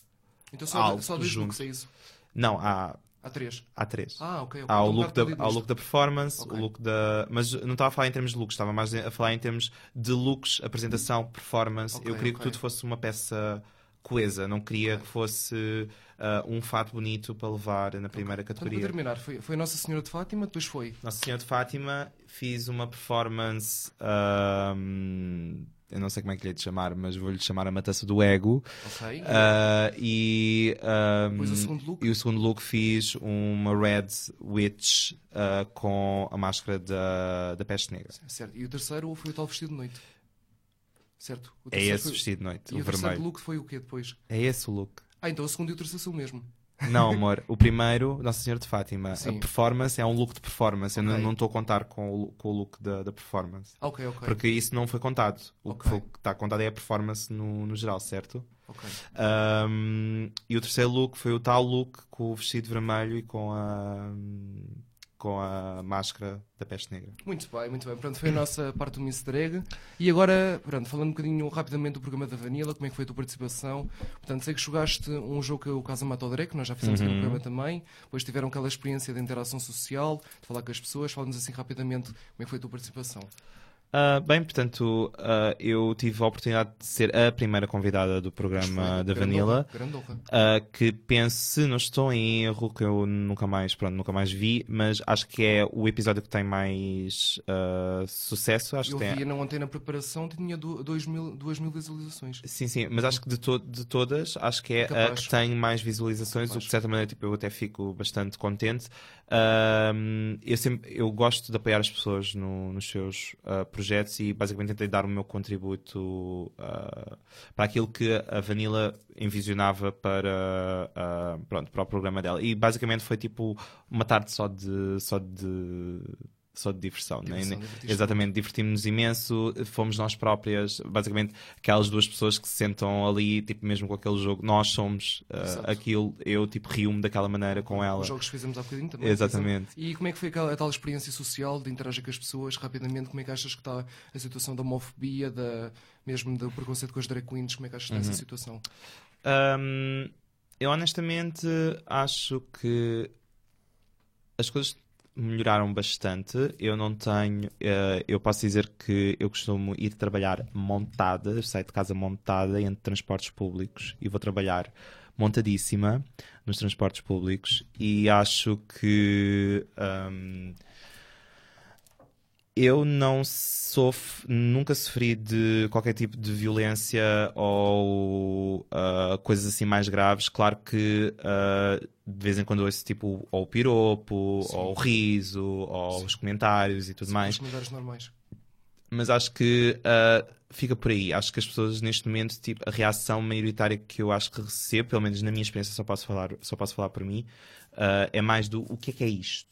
então só, algo só dois looks, é isso? Não, há, Há três. há três. Ah, ok. ok. Há o, look da, há o look da performance, Ok. o look da. Mas não estava a falar em termos de looks, estava mais a falar em termos de looks, apresentação, performance. Ok, eu queria que tudo fosse uma peça coesa, não queria que fosse ah, um fato bonito para levar na primeira Portanto, para categoria. terminar, foi, foi Nossa Senhora de Fátima, depois foi. Nossa Senhora de Fátima, fiz uma performance. ahm, eu não sei como é que lhe hei de chamar, mas vou-lhe chamar a Matança do Ego. Ok. Ah, e, Depois o segundo look? e o segundo look fiz uma Red Witch ah, com a máscara da, da peste negra. Certo. E o terceiro foi o tal vestido de noite. Certo. O É terceiro esse foi- vestido de noite, E o o terceiro vermelho. look foi o quê depois? É esse o look. Ah, então o segundo e o terceiro são o mesmo. Não, amor. O primeiro, Nossa Senhora de Fátima. Sim. A performance é um look de performance. Eu não- estou a contar com o, com o look da, da performance. Ok, ok. Porque isso não foi contado. O Ok. que foi- está contado é a performance no, no geral, certo? ok. Um, e o terceiro look foi o tal look com o vestido vermelho e com a, com a máscara da peste negra. Muito bem, muito bem. Pronto, foi a nossa parte do Mr. Egg. E agora, pronto, falando um bocadinho rapidamente do programa da Vanilla, como é que foi a tua participação? Portanto, sei que jogaste um jogo que é o Casa Matodré, que nós já fizemos aqui no programa também. Depois tiveram aquela experiência de interação social, de falar com as pessoas. Fala-nos assim rapidamente como é que foi a tua participação. Ah, bem, portanto, ah, eu tive a oportunidade de ser a primeira convidada do programa da Vanilla. Uh, que penso, se não estou em erro, que eu nunca mais, pronto, nunca mais vi, mas acho que é o episódio que tem mais uh, sucesso. Acho Eu que tem... via na ontem na preparação, tinha 2 mil, duas mil visualizações. Sim, sim, mas acho que de, to- de todas, acho que é a Capaz. que tem mais visualizações, o que de certa maneira tipo, eu até fico bastante contente. Um, eu, sempre, eu gosto de apoiar as pessoas no- nos seus uh, projetos e basicamente tentei dar o meu contributo uh, para aquilo que a Vanilla envisionava para, uh, pronto, para o programa dela. E basicamente foi tipo uma tarde só de. Só de só de diversão, né? Diversão, divertiste exatamente, divertimos-nos imenso, fomos nós próprias, basicamente aquelas duas pessoas que se sentam ali, tipo mesmo com aquele jogo, nós somos uh, aquilo, eu tipo rio-me daquela maneira com ela. Os jogos que fizemos há bocadinho também. Exatamente. E como é que foi aquela, a tal experiência social de interagir com as pessoas rapidamente? Como é que achas que está a situação da homofobia, da, mesmo do preconceito com as drag queens? Como é que achas que está essa Uhum. situação? Hum, eu honestamente acho que as coisas melhoraram bastante. Eu não tenho. eh, eu posso dizer que eu costumo ir trabalhar montada, saio de casa montada entre transportes públicos e vou trabalhar montadíssima nos transportes públicos e acho que. hum, eu não nunca sofri de qualquer tipo de violência ou ah, coisas assim mais graves. Claro que ah, de vez em quando ouço tipo ou o piropo, Sim. ou o riso, ou os comentários e tudo mais. Os comentários normais. Mas acho que ah, fica por aí. Acho que as pessoas neste momento, tipo, a reação maioritária que eu acho que recebo, pelo menos na minha experiência, só posso falar, só posso falar por mim, é mais do o que é que é isto?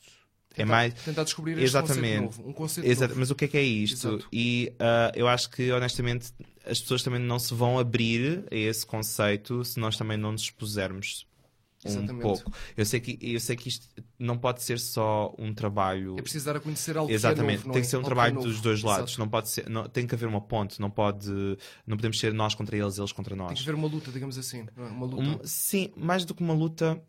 É mais. Tentar descobrir Exatamente. novo. Um conceito Exa- novo. Mas o que é que é isto? Exato. E ah, eu acho que, honestamente, as pessoas também não se vão abrir a esse conceito se nós também não nos expusermos um Exatamente. pouco. Eu sei, que, eu sei que isto não pode ser só um trabalho. É preciso dar a conhecer algo Exatamente, que é novo, não tem é? que ser um Algo é trabalho novo. dos dois lados. Exato. Não pode ser, não- tem que haver uma ponte, não pode, não podemos ser nós contra eles, eles contra Tem nós. que haver uma luta, digamos assim. é? Uma luta. Um- sim, mais do que uma luta.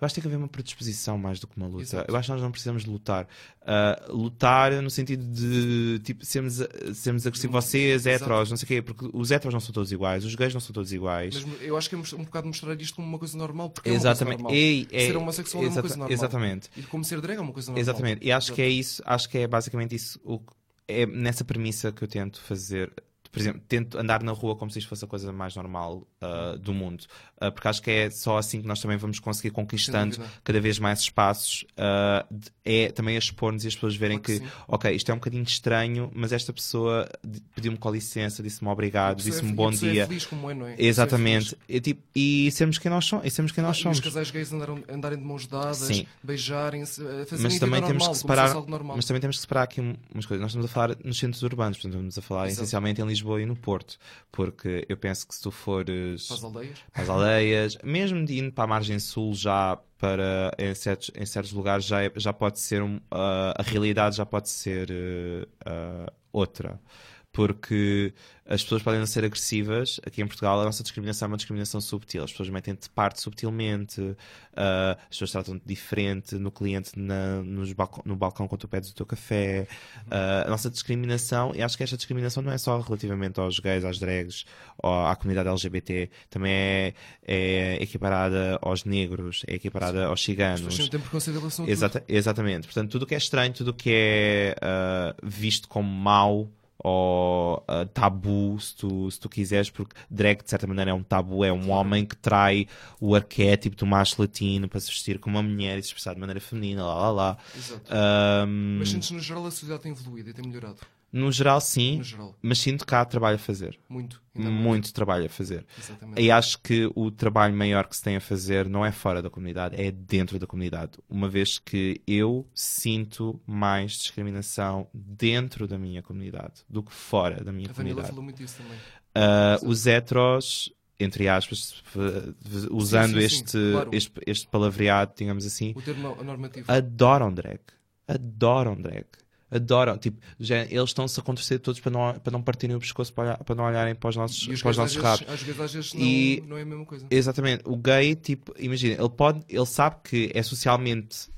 Eu acho que tem que haver uma predisposição mais do que uma luta. Exato. Eu acho que nós não precisamos de lutar. Ah, lutar no sentido de tipo, sermos, sermos agressivos, vocês, Exato. heteros, não sei o quê, porque os heteros não são todos iguais, os gays não são todos iguais. Mas eu acho que é um bocado mostrar isto como uma coisa normal. Porque é uma Exatamente. coisa normal. Ei, é- ser homossexual é uma coisa normal. exatamente. E como ser drag é uma coisa normal. Exatamente. E acho Exato. que é isso, acho que é basicamente isso. O, é nessa premissa que eu tento fazer. Por exemplo, tento andar na rua como se isto fosse a coisa mais normal ah, do mundo. Ah, porque acho que é só assim que nós também vamos conseguir conquistando cada vez mais espaços. ah, de- é também expor-nos e as pessoas verem que, que sim. ok, isto é um bocadinho estranho, mas esta pessoa pediu-me com licença, disse-me obrigado, pessoa disse-me é- bom dia. É feliz como é, não é? É Exatamente. feliz. E, tipo, e sermos quem nós somos. E sermos quem nós os somos. casais gays andaram, andarem de mãos dadas, beijarem-se, eh, fazerem mas também normal, temos que como se separar normal. mas também temos que separar aqui um- umas coisas nós estamos a falar nos centros urbanos portanto estamos a falar Exato. essencialmente em Lisboa e no Porto porque eu penso que se tu fores Para as aldeias. às aldeias mesmo de indo para a margem sul já para em certos, em certos lugares já, é- já pode ser um, ah, a realidade já pode ser eh, ah, outra porque as pessoas podem ser agressivas. Aqui em Portugal, a nossa discriminação é uma discriminação subtil. As pessoas metem-te de parte subtilmente, ah, as pessoas tratam-te diferente no cliente na- nos balcão- no balcão quando tu pedes o teu café. Ah, a nossa discriminação, e acho que esta discriminação não é só relativamente aos gays, às drags, ou à comunidade LGBT, também é, é equiparada aos negros, é equiparada aos As ciganos. pessoas têm preconceito em relação a tudo. Exata- exatamente. Portanto, tudo o que é estranho, tudo o que é ah, visto como mau ou ah, tabu, se tu, se tu quiseres, porque drag de certa maneira é um tabu, é um homem que trai o arquétipo do macho latino para se vestir como uma mulher e se expressar de maneira feminina, lá lá lá. Exato. Ahm, Mas sentes no geral a sociedade tem evoluído e tem melhorado. No geral, sim, No geral. mas sinto que há trabalho a fazer. Muito. Muito trabalho a fazer. Exatamente. E acho que o trabalho maior que se tem a fazer não é fora da comunidade, é dentro da comunidade. Uma vez que eu sinto mais discriminação dentro da minha comunidade do que fora da minha A Vanilla comunidade. falou muito disso também. Ah, os heteros, entre aspas, f- usando sim, sim, este, claro. este, este palavreado, digamos assim, O termo normativo. adoram drag. Adoram drag. Adoram. Tipo, já, eles estão-se a contorcer todos para não, para não partirem o pescoço, para, olhar- para não olharem para os nossos, E para os nossos rabos. às vezes, às vezes E- não, não é a mesma coisa. Exatamente. O gay, tipo, imagina, ele pode, ele sabe que é socialmente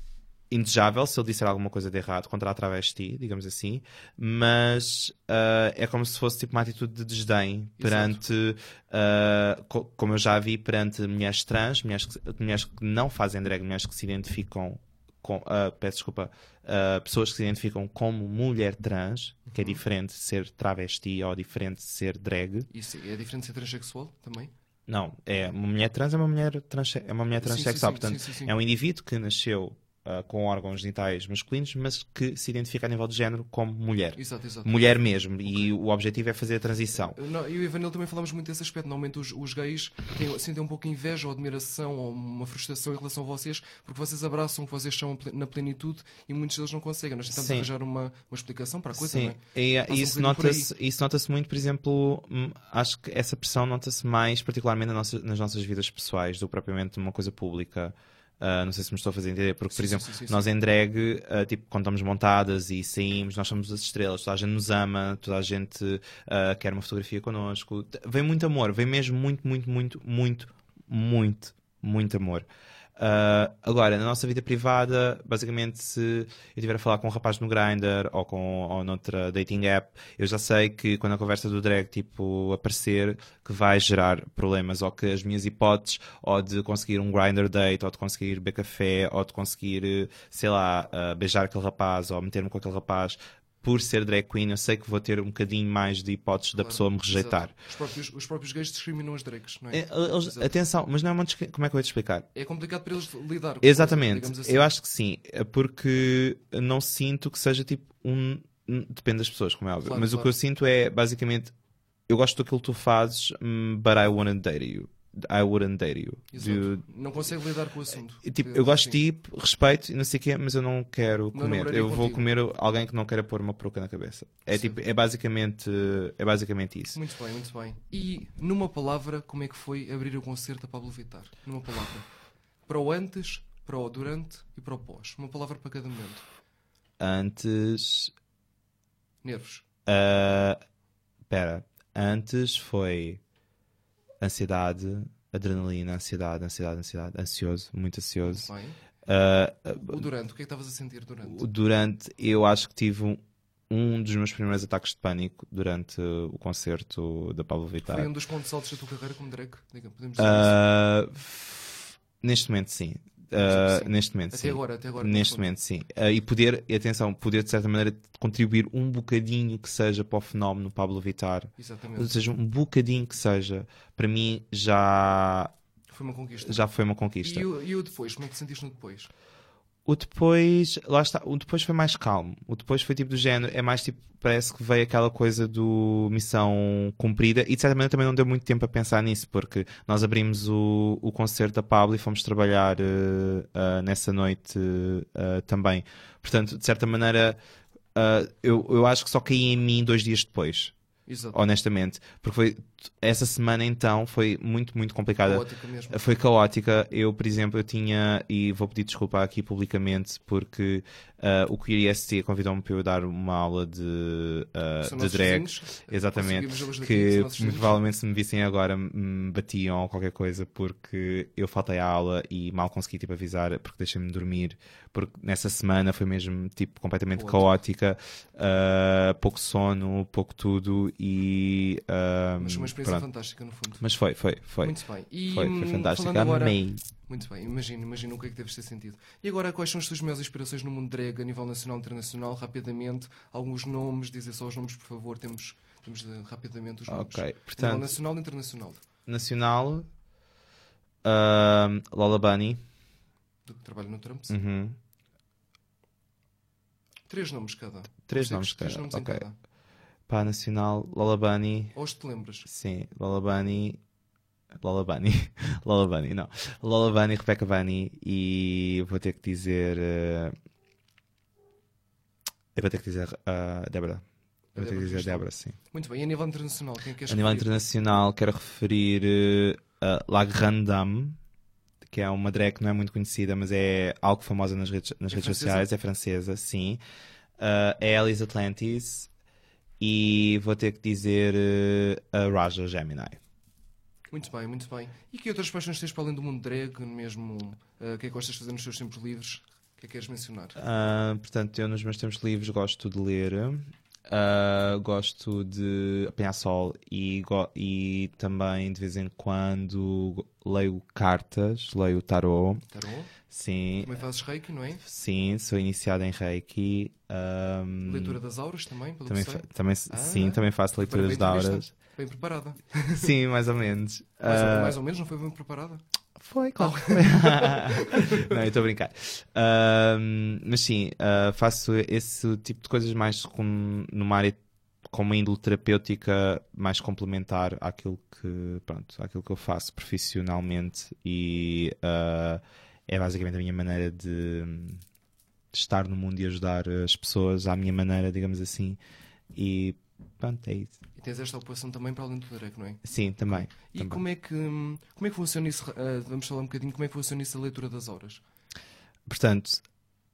indesejável se ele disser alguma coisa de errado contra a travesti, digamos assim, mas ah, é como se fosse tipo uma atitude de desdém perante, ah, co- como eu já vi, perante mulheres trans, mulheres que, mulheres que não fazem drag, mulheres que se identificam com, ah, peço desculpa, ah, pessoas que se identificam como mulher trans, que é diferente de ser travesti ou diferente de ser drag. Isso é diferente de ser transexual também? Não, é uma mulher trans é uma mulher, trans, é uma mulher transexual. sim, Portanto, sim, sim, sim. é um indivíduo que nasceu ah, com órgãos genitais masculinos, mas que se identifica a nível de género como mulher. Exato, exato. Mulher mesmo. E o objetivo é fazer a transição. Não, eu e a Vanilla também falamos muito desse aspecto. Normalmente os, os gays têm, sentem um pouco inveja ou admiração ou uma frustração em relação a vocês porque vocês abraçam que vocês são na plenitude e muitos deles não conseguem. Nós tentamos Sim. arranjar uma, uma explicação para a coisa, Sim, é? e, Passa isso nota-se nota-se muito, por exemplo, hum, acho que essa pressão nota-se mais, particularmente na nossa- nas nossas vidas pessoais, do que propriamente numa coisa pública. Ah, não sei se me estou a fazer entender, porque, por Sim, sim, exemplo, sim, sim, nós em drag, ah, tipo, quando estamos montadas e saímos, nós somos as estrelas, toda a gente nos ama, toda a gente ah, quer uma fotografia connosco. Vem muito amor, vem mesmo muito, muito, muito, muito, muito, muito amor. Ah, agora, na nossa vida privada, basicamente, se eu estiver a falar com um rapaz no Grindr ou, com, ou noutra dating app, eu já sei que quando a conversa do drag tipo, aparecer, que vai gerar problemas, ou que as minhas hipóteses, ou de conseguir um Grindr date, ou de conseguir beber café, ou de conseguir, sei lá, ah, beijar aquele rapaz, ou meter-me com aquele rapaz, por ser drag queen, eu sei que vou ter um bocadinho mais de hipóteses da Claro, pessoa me rejeitar. Os próprios, os próprios gays discriminam as drags, não é? É, eles- atenção, mas não é uma Como é que eu vou te explicar? É complicado para eles lidar com Exatamente, digamos assim. eu acho que sim, é porque não sinto que seja tipo um. Depende das pessoas, como é óbvio, Claro, mas o claro. que eu sinto é basicamente eu gosto daquilo que tu fazes, hum, but I wanna date you. I wouldn't date you. Do- Não consegue lidar com o assunto. tipo, eu gosto de ti, respeito e não sei o quê, mas eu não quero Não comer. Eu vou contigo. comer alguém que não queira pôr uma peruca na cabeça. É, Sim. tipo, é, basicamente, é basicamente isso. Muito bem, muito bem. E numa palavra, como é que foi abrir o concerto a Pablo Vittar? Numa palavra. Para o antes, para o durante e para o pós. Uma palavra para cada momento. Antes. Nervos. ah, Pera. Antes foi ansiedade, adrenalina, ansiedade, ansiedade, ansiedade, ansioso, muito ansioso. Ah, O durante, o que é que estavas a sentir durante? Durante, eu acho que tive um, um dos meus primeiros ataques de pânico durante o concerto da Pablo Vittar. Foi um dos pontos altos da tua carreira como drag? Podemos dizer Ah, f- neste momento, sim. Ah, neste momento, Até sim. agora, até agora, Neste momento, sim. Ah, e poder, e atenção, poder de certa maneira contribuir um bocadinho que seja para o fenómeno Pablo Vittar, isso. ou Exatamente. seja, um bocadinho que seja, para mim já, Foi uma conquista. já foi uma conquista. E o, e o depois? Como é que te sentiste no depois? O depois, lá está, o depois foi mais calmo. O depois foi tipo do género, é mais tipo, parece que veio aquela coisa do missão cumprida e de certa maneira também não deu muito tempo a pensar nisso, porque nós abrimos o, o concerto da Pablo e fomos trabalhar eh, ah, nessa noite eh, também. Portanto, de certa maneira, eu, eu acho que só caí em mim dois dias depois, Exato. honestamente, porque foi essa semana então foi muito, muito complicada. Caótica mesmo. Foi caótica. Eu, por exemplo, eu tinha, e vou pedir desculpa aqui publicamente, porque ah, o Queer IST convidou-me para eu dar uma aula de, São de drag. vizinhos. Exatamente. Daqui, Que muito vizinhos. provavelmente se me vissem agora me batiam ou qualquer coisa porque eu faltei à aula e mal consegui tipo, avisar porque deixei-me dormir. Porque nessa semana foi mesmo tipo completamente Caótico. caótica, ah, pouco sono, pouco tudo e. Mas uma experiência pronto. fantástica, no fundo. Mas foi, foi, foi. Muito bem. E, Foi, foi fantástico. falando agora- Amei. Muito bem, imagino, imagino o que é que deves ter sentido. E agora, quais são as tuas maiores inspirações no mundo drag a nível nacional e internacional? Rapidamente, alguns nomes, dizer só os nomes, por favor. Temos, temos de, rapidamente os nomes. Ok, A nível portanto, nacional e internacional. nacional, ahm, Lola Bunny, Do que trabalho no Trump. uhum, Três nomes cada. Três nomes Três cada, nomes ok. em cada. Pá, nacional, Lola Bunny, os te lembras? sim, Lola Bunny, Lola Bunny, Lola Bunny, não, Lola Bunny, Rebecca Bunny e vou ter que dizer, eh, eu vou ter que dizer a Débora, eu vou ter que dizer. Débora, sim. Muito bem. E a nível internacional, quem é que queres A nível referir? internacional, quero referir eh, a La Grande Dame, que é uma drag que não é muito conhecida, mas é algo famosa nas redes, nas É redes francesa? sociais, é francesa, sim. Uh, é Alice Atlantis e vou ter que dizer eh, a Raja Gemini. Muito bem, muito bem. E que outras paixões tens para além do mundo drag, mesmo? ah, O que é que gostas de fazer nos teus tempos livres? O que é que queres mencionar? Ah, portanto, eu nos meus tempos livres gosto de ler, ah, gosto de apanhar sol e, e também de vez em quando leio cartas, leio tarot. Tarot? Sim, Também fazes reiki, não é? sim, sou iniciado em Reiki. ahm, Leitura das auras também, pelo também, também, Ah, sim, também faço leituras de auras. Bem preparada. Sim, mais ou menos. Mais, Ah, mais ou menos, não foi bem preparada? Foi, claro. não, eu estou a brincar. Ahm, mas sim, ah, faço esse tipo de coisas mais com, numa área com uma índole terapêutica mais complementar àquilo que, pronto, àquilo que eu faço profissionalmente e ah, é basicamente a minha maneira de, de estar no mundo e ajudar as pessoas à minha maneira, digamos assim. E pronto, é isso. Tens esta ocupação também para além do drag, não é? Sim, também. E também. como é que como é que funciona isso? ah, vamos falar um bocadinho como é que funciona isso a leitura das auras. Portanto,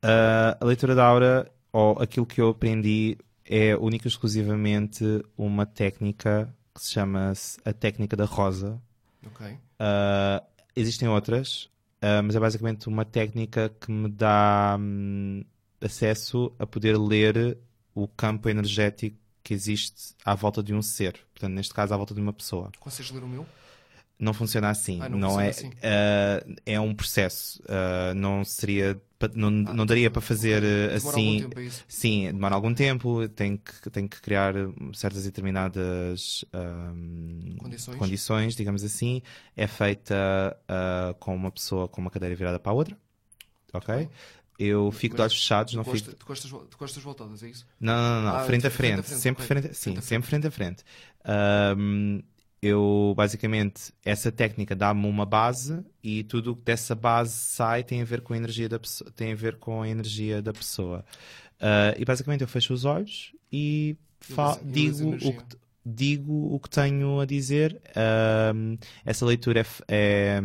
a, a leitura da aura, ou aquilo que eu aprendi, é única e exclusivamente uma técnica que se chama a técnica da rosa. Ok? Ah, existem outras, ah, mas é basicamente uma técnica que me dá hum, acesso a poder ler o campo energético que existe à volta de um ser. Portanto, neste caso, à volta de uma pessoa. Consegues ler o meu? Não funciona assim. Ah, não não funciona é, assim. ah, é um processo. Ah, não seria, não, não daria para fazer ah, Demora assim. algum tempo, é isso? Sim, demora algum tempo, tem que, tem que criar certas e determinadas Condições. condições, digamos assim. É feita ah, com uma pessoa com uma cadeira virada para a outra. Ok? bem. Eu fico de olhos fechados, não costa, fico. tu, costas, tu costas voltadas, é isso? Não, não, não, Ah, frente a frente a frente, frente, sempre frente, sim, Frente sempre frente a frente. Eu basicamente essa técnica dá-me uma base e tudo o que dessa base sai tem a ver com a energia da pessoa, tem a ver com a energia da pessoa. Ah, e basicamente eu fecho os olhos e eles digo o que digo o que tenho a dizer. Essa leitura é, é,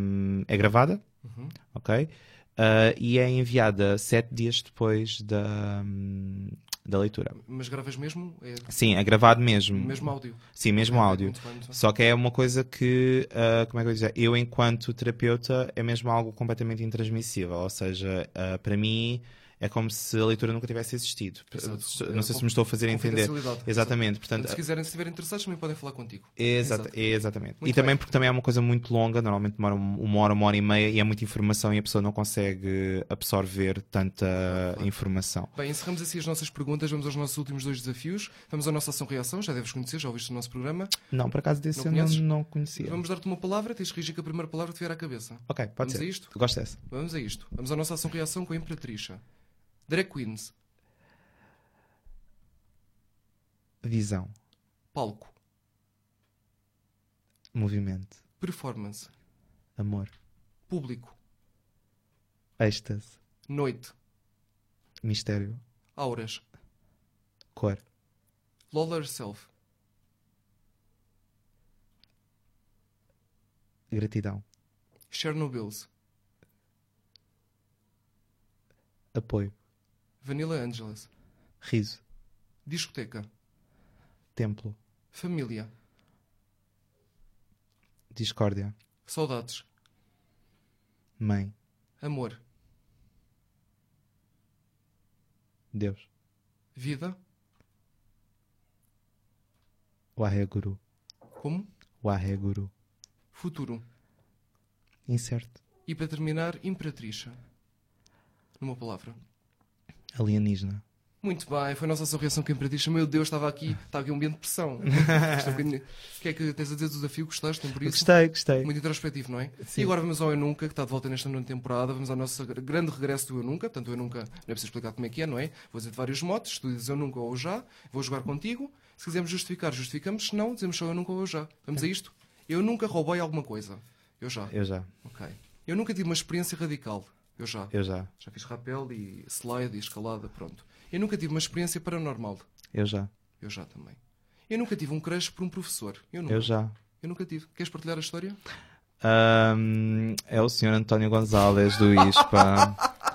é gravada, Uhum. ok? Ah, e é enviada sete dias depois da, hum, da leitura. Mas gravas mesmo? É Sim, é gravado mesmo. mesmo áudio? Sim, mesmo Ok, áudio. muito bem. Só que é uma coisa que, ah, como é que eu dizer? Eu, enquanto terapeuta, é mesmo algo completamente intransmissível. Ou seja, ah, para mim, é como se a leitura nunca tivesse existido. Exato. Não sei se me estou a fazer entender. Exatamente. Portanto, se quiserem, se estiverem interessados, também podem falar contigo. Exato. exatamente. E também bem. porque também é uma coisa muito longa, normalmente demora um- uma hora, uma hora e meia e é muita informação e a pessoa não consegue absorver tanta informação. Bem, encerramos assim as nossas perguntas. Vamos aos nossos últimos dois desafios. Vamos à nossa ação-reação. Já deves conhecer, já ouviste o nosso programa. Não, por acaso desse Não eu não, não conhecia. Vamos dar-te uma palavra. Tens que reagir com a primeira palavra que te vier à cabeça. Ok, pode Vamos ser. a isto? Gosto dessa. Vamos a isto. Vamos à nossa ação-reação com a Imperatrixa. Drag Queens. Visão, Palco. movimento, Performance. amor, Público. êxtase, Noite. mistério, Auras. cor, Lola Herself. gratidão, Chernobyls. apoio, Vanilla Angeles. riso, Discoteca. templo, Família. discórdia, Saudades. mãe, Amor. Deus, Vida. Waheguru, Como? Waheguru, Futuro. incerto, E para terminar, Imperatrixa. Numa palavra. Alienígena, Muito bem, foi a nossa ação reação com a Imperatrixa. Meu Deus, estava aqui, está aqui um ambiente de pressão. É O que é que tens a dizer do desafio? Gostaste? Por isso? Gostei, gostei. Muito introspectivo, não é? Sim. E agora vamos ao Eu Nunca, que está de volta nesta nona temporada. Vamos ao nosso grande regresso do Eu Nunca. Portanto, Eu Nunca, não é preciso explicar como é que é, não é? Vou dizer vários motes. Tu dizes Eu Nunca ou Eu Já. Vou jogar contigo. Se quisermos justificar, justificamos. Se não, dizemos só Eu Nunca ou Eu Já. Vamos a isto? Eu nunca roubei alguma coisa. Eu já. Eu já, Ok. Eu nunca tive uma experiência radical. Eu já. eu já, Já fiz rapel e slide e escalada, pronto. Eu nunca tive uma experiência paranormal. eu já, Eu já também. Eu nunca tive um crush por um professor. Eu nunca. eu já. Eu nunca tive. Queres partilhar a história? Ahm, é o senhor António Gonzalez do ISPA.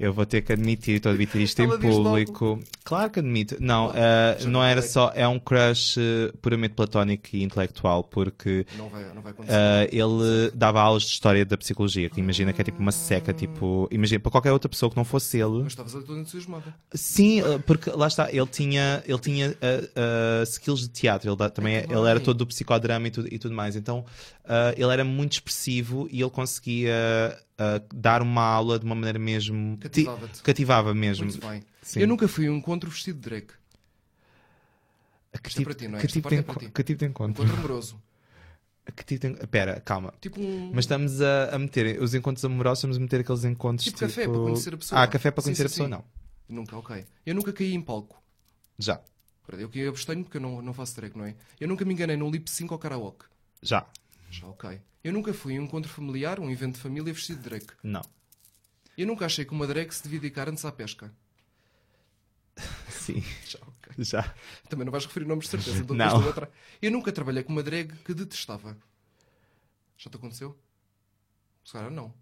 Eu vou ter que admitir, estou a admitir isto Ela em diz logo. público. Claro que admito. Não, Claro, ah, já não era só. É um crush eh, puramente platónico e intelectual, porque Não vai, não vai ah, ele dava aulas de história da psicologia, que imagina que é tipo uma seca, tipo. Imagina, para qualquer outra pessoa que não fosse ele. Mas estavas ali todo entusiasmado. Sim, uh, porque lá está, ele tinha, ele tinha uh, uh, skills de teatro, ele, da- também, que ele era todo do psicodrama e tudo, e tudo mais. Então, uh, ele era muito expressivo e ele conseguia uh, dar uma aula de uma maneira mesmo. ti- Cativava-te. Cativava mesmo. Muito bem. Sim. Eu nunca fui a um encontro vestido de drag. Que Isto é tipo, para ti, não é? que tipo de é enco- ti. que tipo de encontro? Encontro amoroso. Que tipo de Pera, calma. Tipo um. Mas estamos a, a meter os encontros amorosos, estamos a meter aqueles encontros Tipo café, para conhecer a pessoa. Ah, café para Sim, conhecer sim, a pessoa, sim. não. Nunca, ok. Eu nunca caí em palco. Já, Eu que abstenho porque eu não, não faço drag, não é? Eu nunca me enganei num lip sync ou karaoke. já, Já, ok. Eu nunca fui a um encontro familiar, um evento de família vestido de drag. não. Eu nunca achei que uma drag se devia dedicar antes à pesca. Sim, Já, ok. já. Também não vais referir nomes de certeza. então Não. atrás. Eu nunca trabalhei com uma drag que detestava. Já te aconteceu? Se calhar não.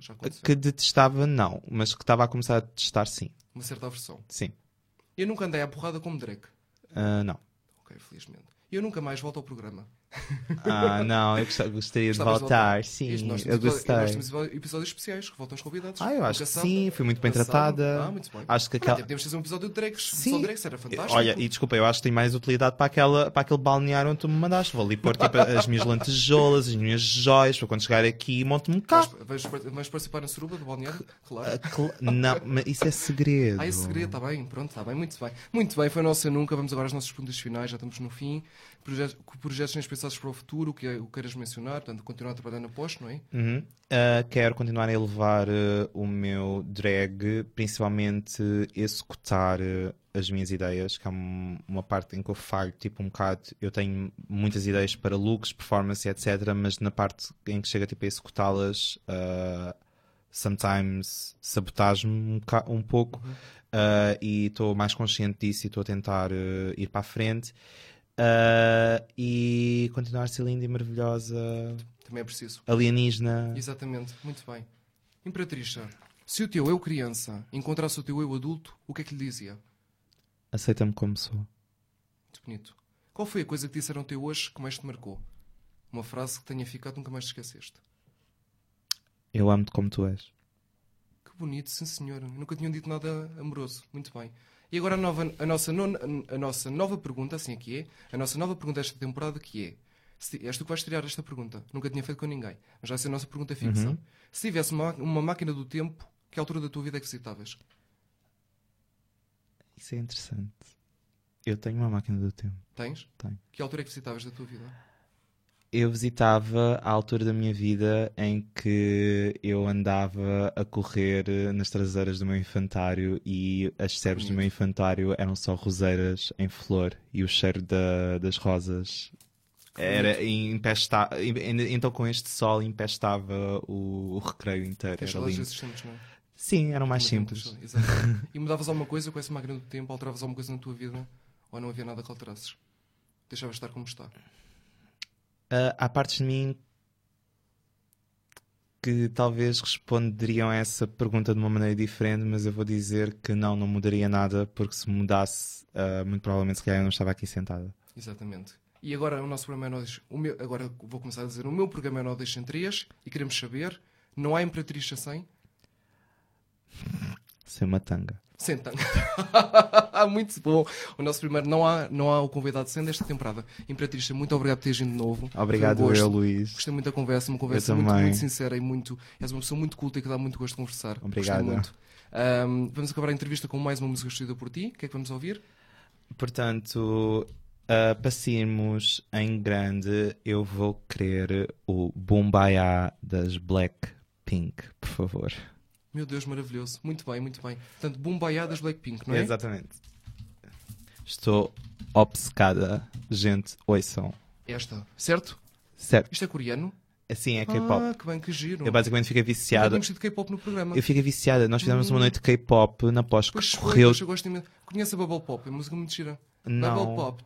Já aconteceu. Que detestava, não, mas que estava a começar a detestar, sim. Uma certa aversão. Sim. Eu nunca andei à porrada como drag. Ah, não. Ok, felizmente. Eu nunca mais volto ao programa. Ah, não, eu gost- gostaria de Gostavas voltar, sim, nós eu episódio- Nós gostei. temos episódios especiais que voltam os convidados. Ah, eu acho que sim, fui muito bem tratada. Ah, muito bem. Acho que aquela. podemos fazer um episódio de drags. Sim. Era fantástico. Olha, e desculpa, eu acho que tem mais utilidade para, aquela, para aquele balneário onde tu me mandaste. Vou ali pôr tipo, as minhas lantejoulas, as minhas joias, para quando chegar aqui monto-me cá. Vais, vais, vais participar na suruba do balneário? Claro. Ah, Não, mas isso é segredo. Ah, esse segredo, está bem, pronto, está bem, muito bem. Muito bem, foi a nossa nunca. Vamos agora às nossas perguntas finais, já estamos no fim. Projetos, projetos neste passares para o futuro, o que, é, o que queiras mencionar, portanto, continuar a trabalhar na pós, não é? Uhum. Uh, quero continuar a elevar uh, o meu drag, principalmente executar uh, as minhas ideias, que há um- uma parte em que eu falho, tipo um bocado, eu tenho muitas ideias para looks, performance, etc, mas na parte em que chega tipo, a executá-las, sometimes sabotage-me um, um pouco, uh, e estou mais consciente disso e estou a tentar ir para a frente. Uh, e continuar a ser linda e maravilhosa, Também é preciso. alienígena. Exatamente, muito bem. Imperatriz, se o teu eu criança encontrasse o teu eu adulto, o que é que lhe dizia? Aceita-me como sou. Muito bonito. Qual foi a coisa que disseram teu hoje que mais te marcou? Uma frase que tenha ficado nunca mais te esqueceste. Eu amo-te como tu és. Que bonito, sim senhor. Nunca tinham dito nada amoroso. Muito bem. E agora a, nova, a, nossa, nona- a nossa nova pergunta, assim aqui é, a nossa nova pergunta desta temporada que é, se, és tu que vais tirar esta pergunta, nunca tinha feito com ninguém, mas vai ser a nossa pergunta fixa. Uhum. Se tivesse uma, uma máquina do tempo, que altura da tua vida é que visitavas? Isso é interessante. Eu tenho uma máquina do tempo. Tens? Tenho. Que altura é que visitavas da tua vida? Eu visitava a altura da minha vida em que eu andava a correr nas traseiras do meu infantário e as servas do meu infantário eram só roseiras em flor e o cheiro da- das rosas era empesta... então com este sol empestava o, o recreio inteiro. Lindo. desses tempos, não é? Sim, eram mais simples. saudades, exato. e mudavas alguma coisa com essa máquina do tempo? Alteravas alguma coisa na tua vida? Ou não havia nada que alterasses? Deixavas estar como está? Ah, há partes de mim que talvez responderiam a essa pergunta de uma maneira diferente, mas eu vou dizer que não, não mudaria nada, porque se mudasse, ah, muito provavelmente se calhar eu não estava aqui sentada. Exatamente. E agora o nosso programa é nós. O meu, agora vou começar a dizer: o meu programa é nó deixa em 3 e queremos saber: não há Imperatriz sem? Sem uma tanga. Sem tanga. muito bom. O nosso primeiro, não há, não há o convidado sem desta temporada. Imperatriz, muito obrigado por teres vindo de novo. Obrigado, um eu, Luís. Gostei muito da conversa, uma conversa muito, muito sincera e muito. És uma pessoa muito culta e que dá muito gosto de conversar. Gostei Obrigado. muito. Ahm, vamos acabar a entrevista com mais uma música escolhida por ti. O que é que vamos ouvir? Portanto, para sairmos em grande, eu vou querer o Bombaya das Blackpink, por favor. Meu Deus, maravilhoso. Muito bem, muito bem. Portanto, Bombaiá das Blackpink, não é? Exatamente. Estou obcecada. Gente, ouçam. Esta, certo? Certo. Isto é coreano? Assim é K-pop. Ah, que bem, que giro. Eu basicamente fiquei viciada. tínhamos tido K-pop no programa. Eu fiquei viciada. Nós fizemos uma noite de K-pop na pós que Pois correu. eu gosto imenso. Conhece a Bubble Pop? É música muito gira. Não. Bubble Pop.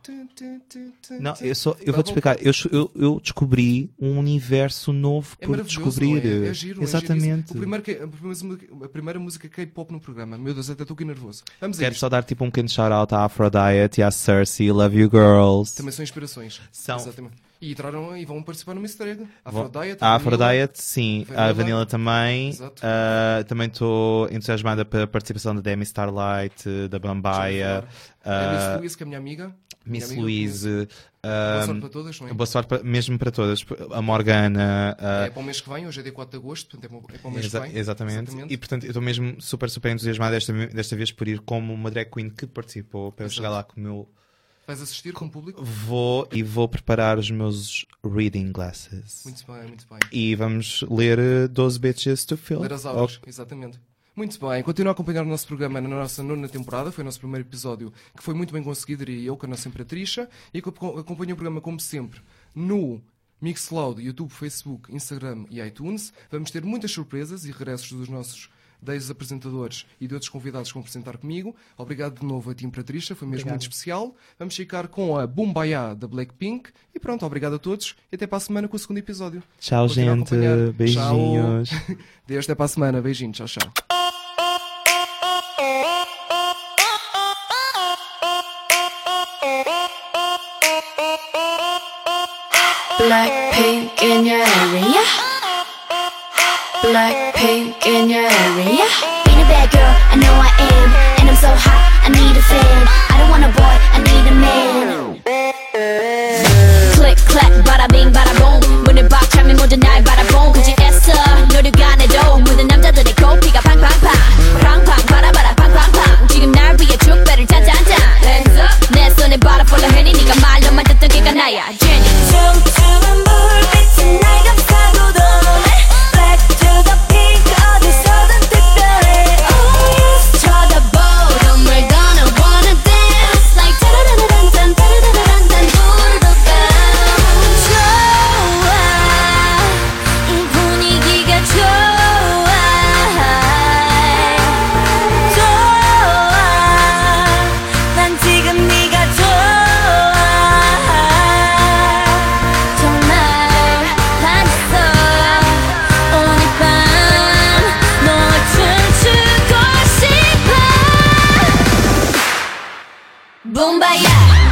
Não, eu, só, eu vou-te explicar. Eu, eu, eu descobri um universo novo É por descobrir. é? É giro, é Exatamente. giríssimo. o primeiro, a, primeira, música- K-pop no programa. Meu Deus, até estou aqui nervoso. Vamos Quero isto. só dar tipo um pequeno shout-out à Aphrodite e à Cersei. Love you, girls. Também são inspirações. São. Exatamente. E entraram e vão participar no Easter Egg. A Aphrodite. A Vanilla. Aphrodite, sim. A Vanilla. Vanilla também. Ah, também estou entusiasmada pela participação da Demi Starlight, da Bambaia, falar. A Miss Louise, que é a minha amiga. Minha Miss amiga, Louise. Boa ah, sorte para todas, não é? boa sorte para- mesmo para todas. A Morgana. ah, É para o mês que vem, hoje é dia 4 de agosto, portanto é para- é para o mês Exa- que vem. exatamente. E portanto, eu estou mesmo super, super entusiasmado desta, desta vez por ir como uma drag queen que participou para eu chegar lá com o meu. Vais assistir com o público? Vou e vou preparar os meus reading glasses. Muito bem, muito bem. E vamos ler uh, 12 Bitches to Fill. Ler as aulas, exatamente. Muito bem, continua a acompanhar o nosso programa na nossa nona temporada, foi o nosso primeiro episódio, que foi muito bem conseguido, diria eu, com a nossa Imperatrixa, e acompanha o programa, como sempre, no Mixcloud, YouTube, Facebook, Instagram e iTunes. Vamos ter muitas surpresas e regressos dos nossos desde apresentadores e de outros convidados que vão apresentar comigo. Obrigado de novo a ti, Imperatrixa, foi mesmo muito especial. Vamos ficar com a Boombayá da Blackpink. E pronto, obrigado a todos e até para a semana com o segundo episódio. Tchau, gente. Beijinhos. Tchau. Deus, até para a semana. Beijinhos. Tchau, tchau. Blackpink in your area. Blackpink in your area. Being a bad girl, I know I am. And I'm so hot, I need a fan. I don't want a boy, I need a man. Click, clack, bada bing, bada boom. 문을 박차면 모든 날 바라본 그지 애써 노력가 내도 모든 남자들의 고피가 팡팡팡. 팡팡, 바라바라, 팡팡팡. 지금 날 위해 축배를 짠짠짠. Hands up. 내 손에 바라 full of honey. 네가 말로만 듣던 걔가 나야. yeah.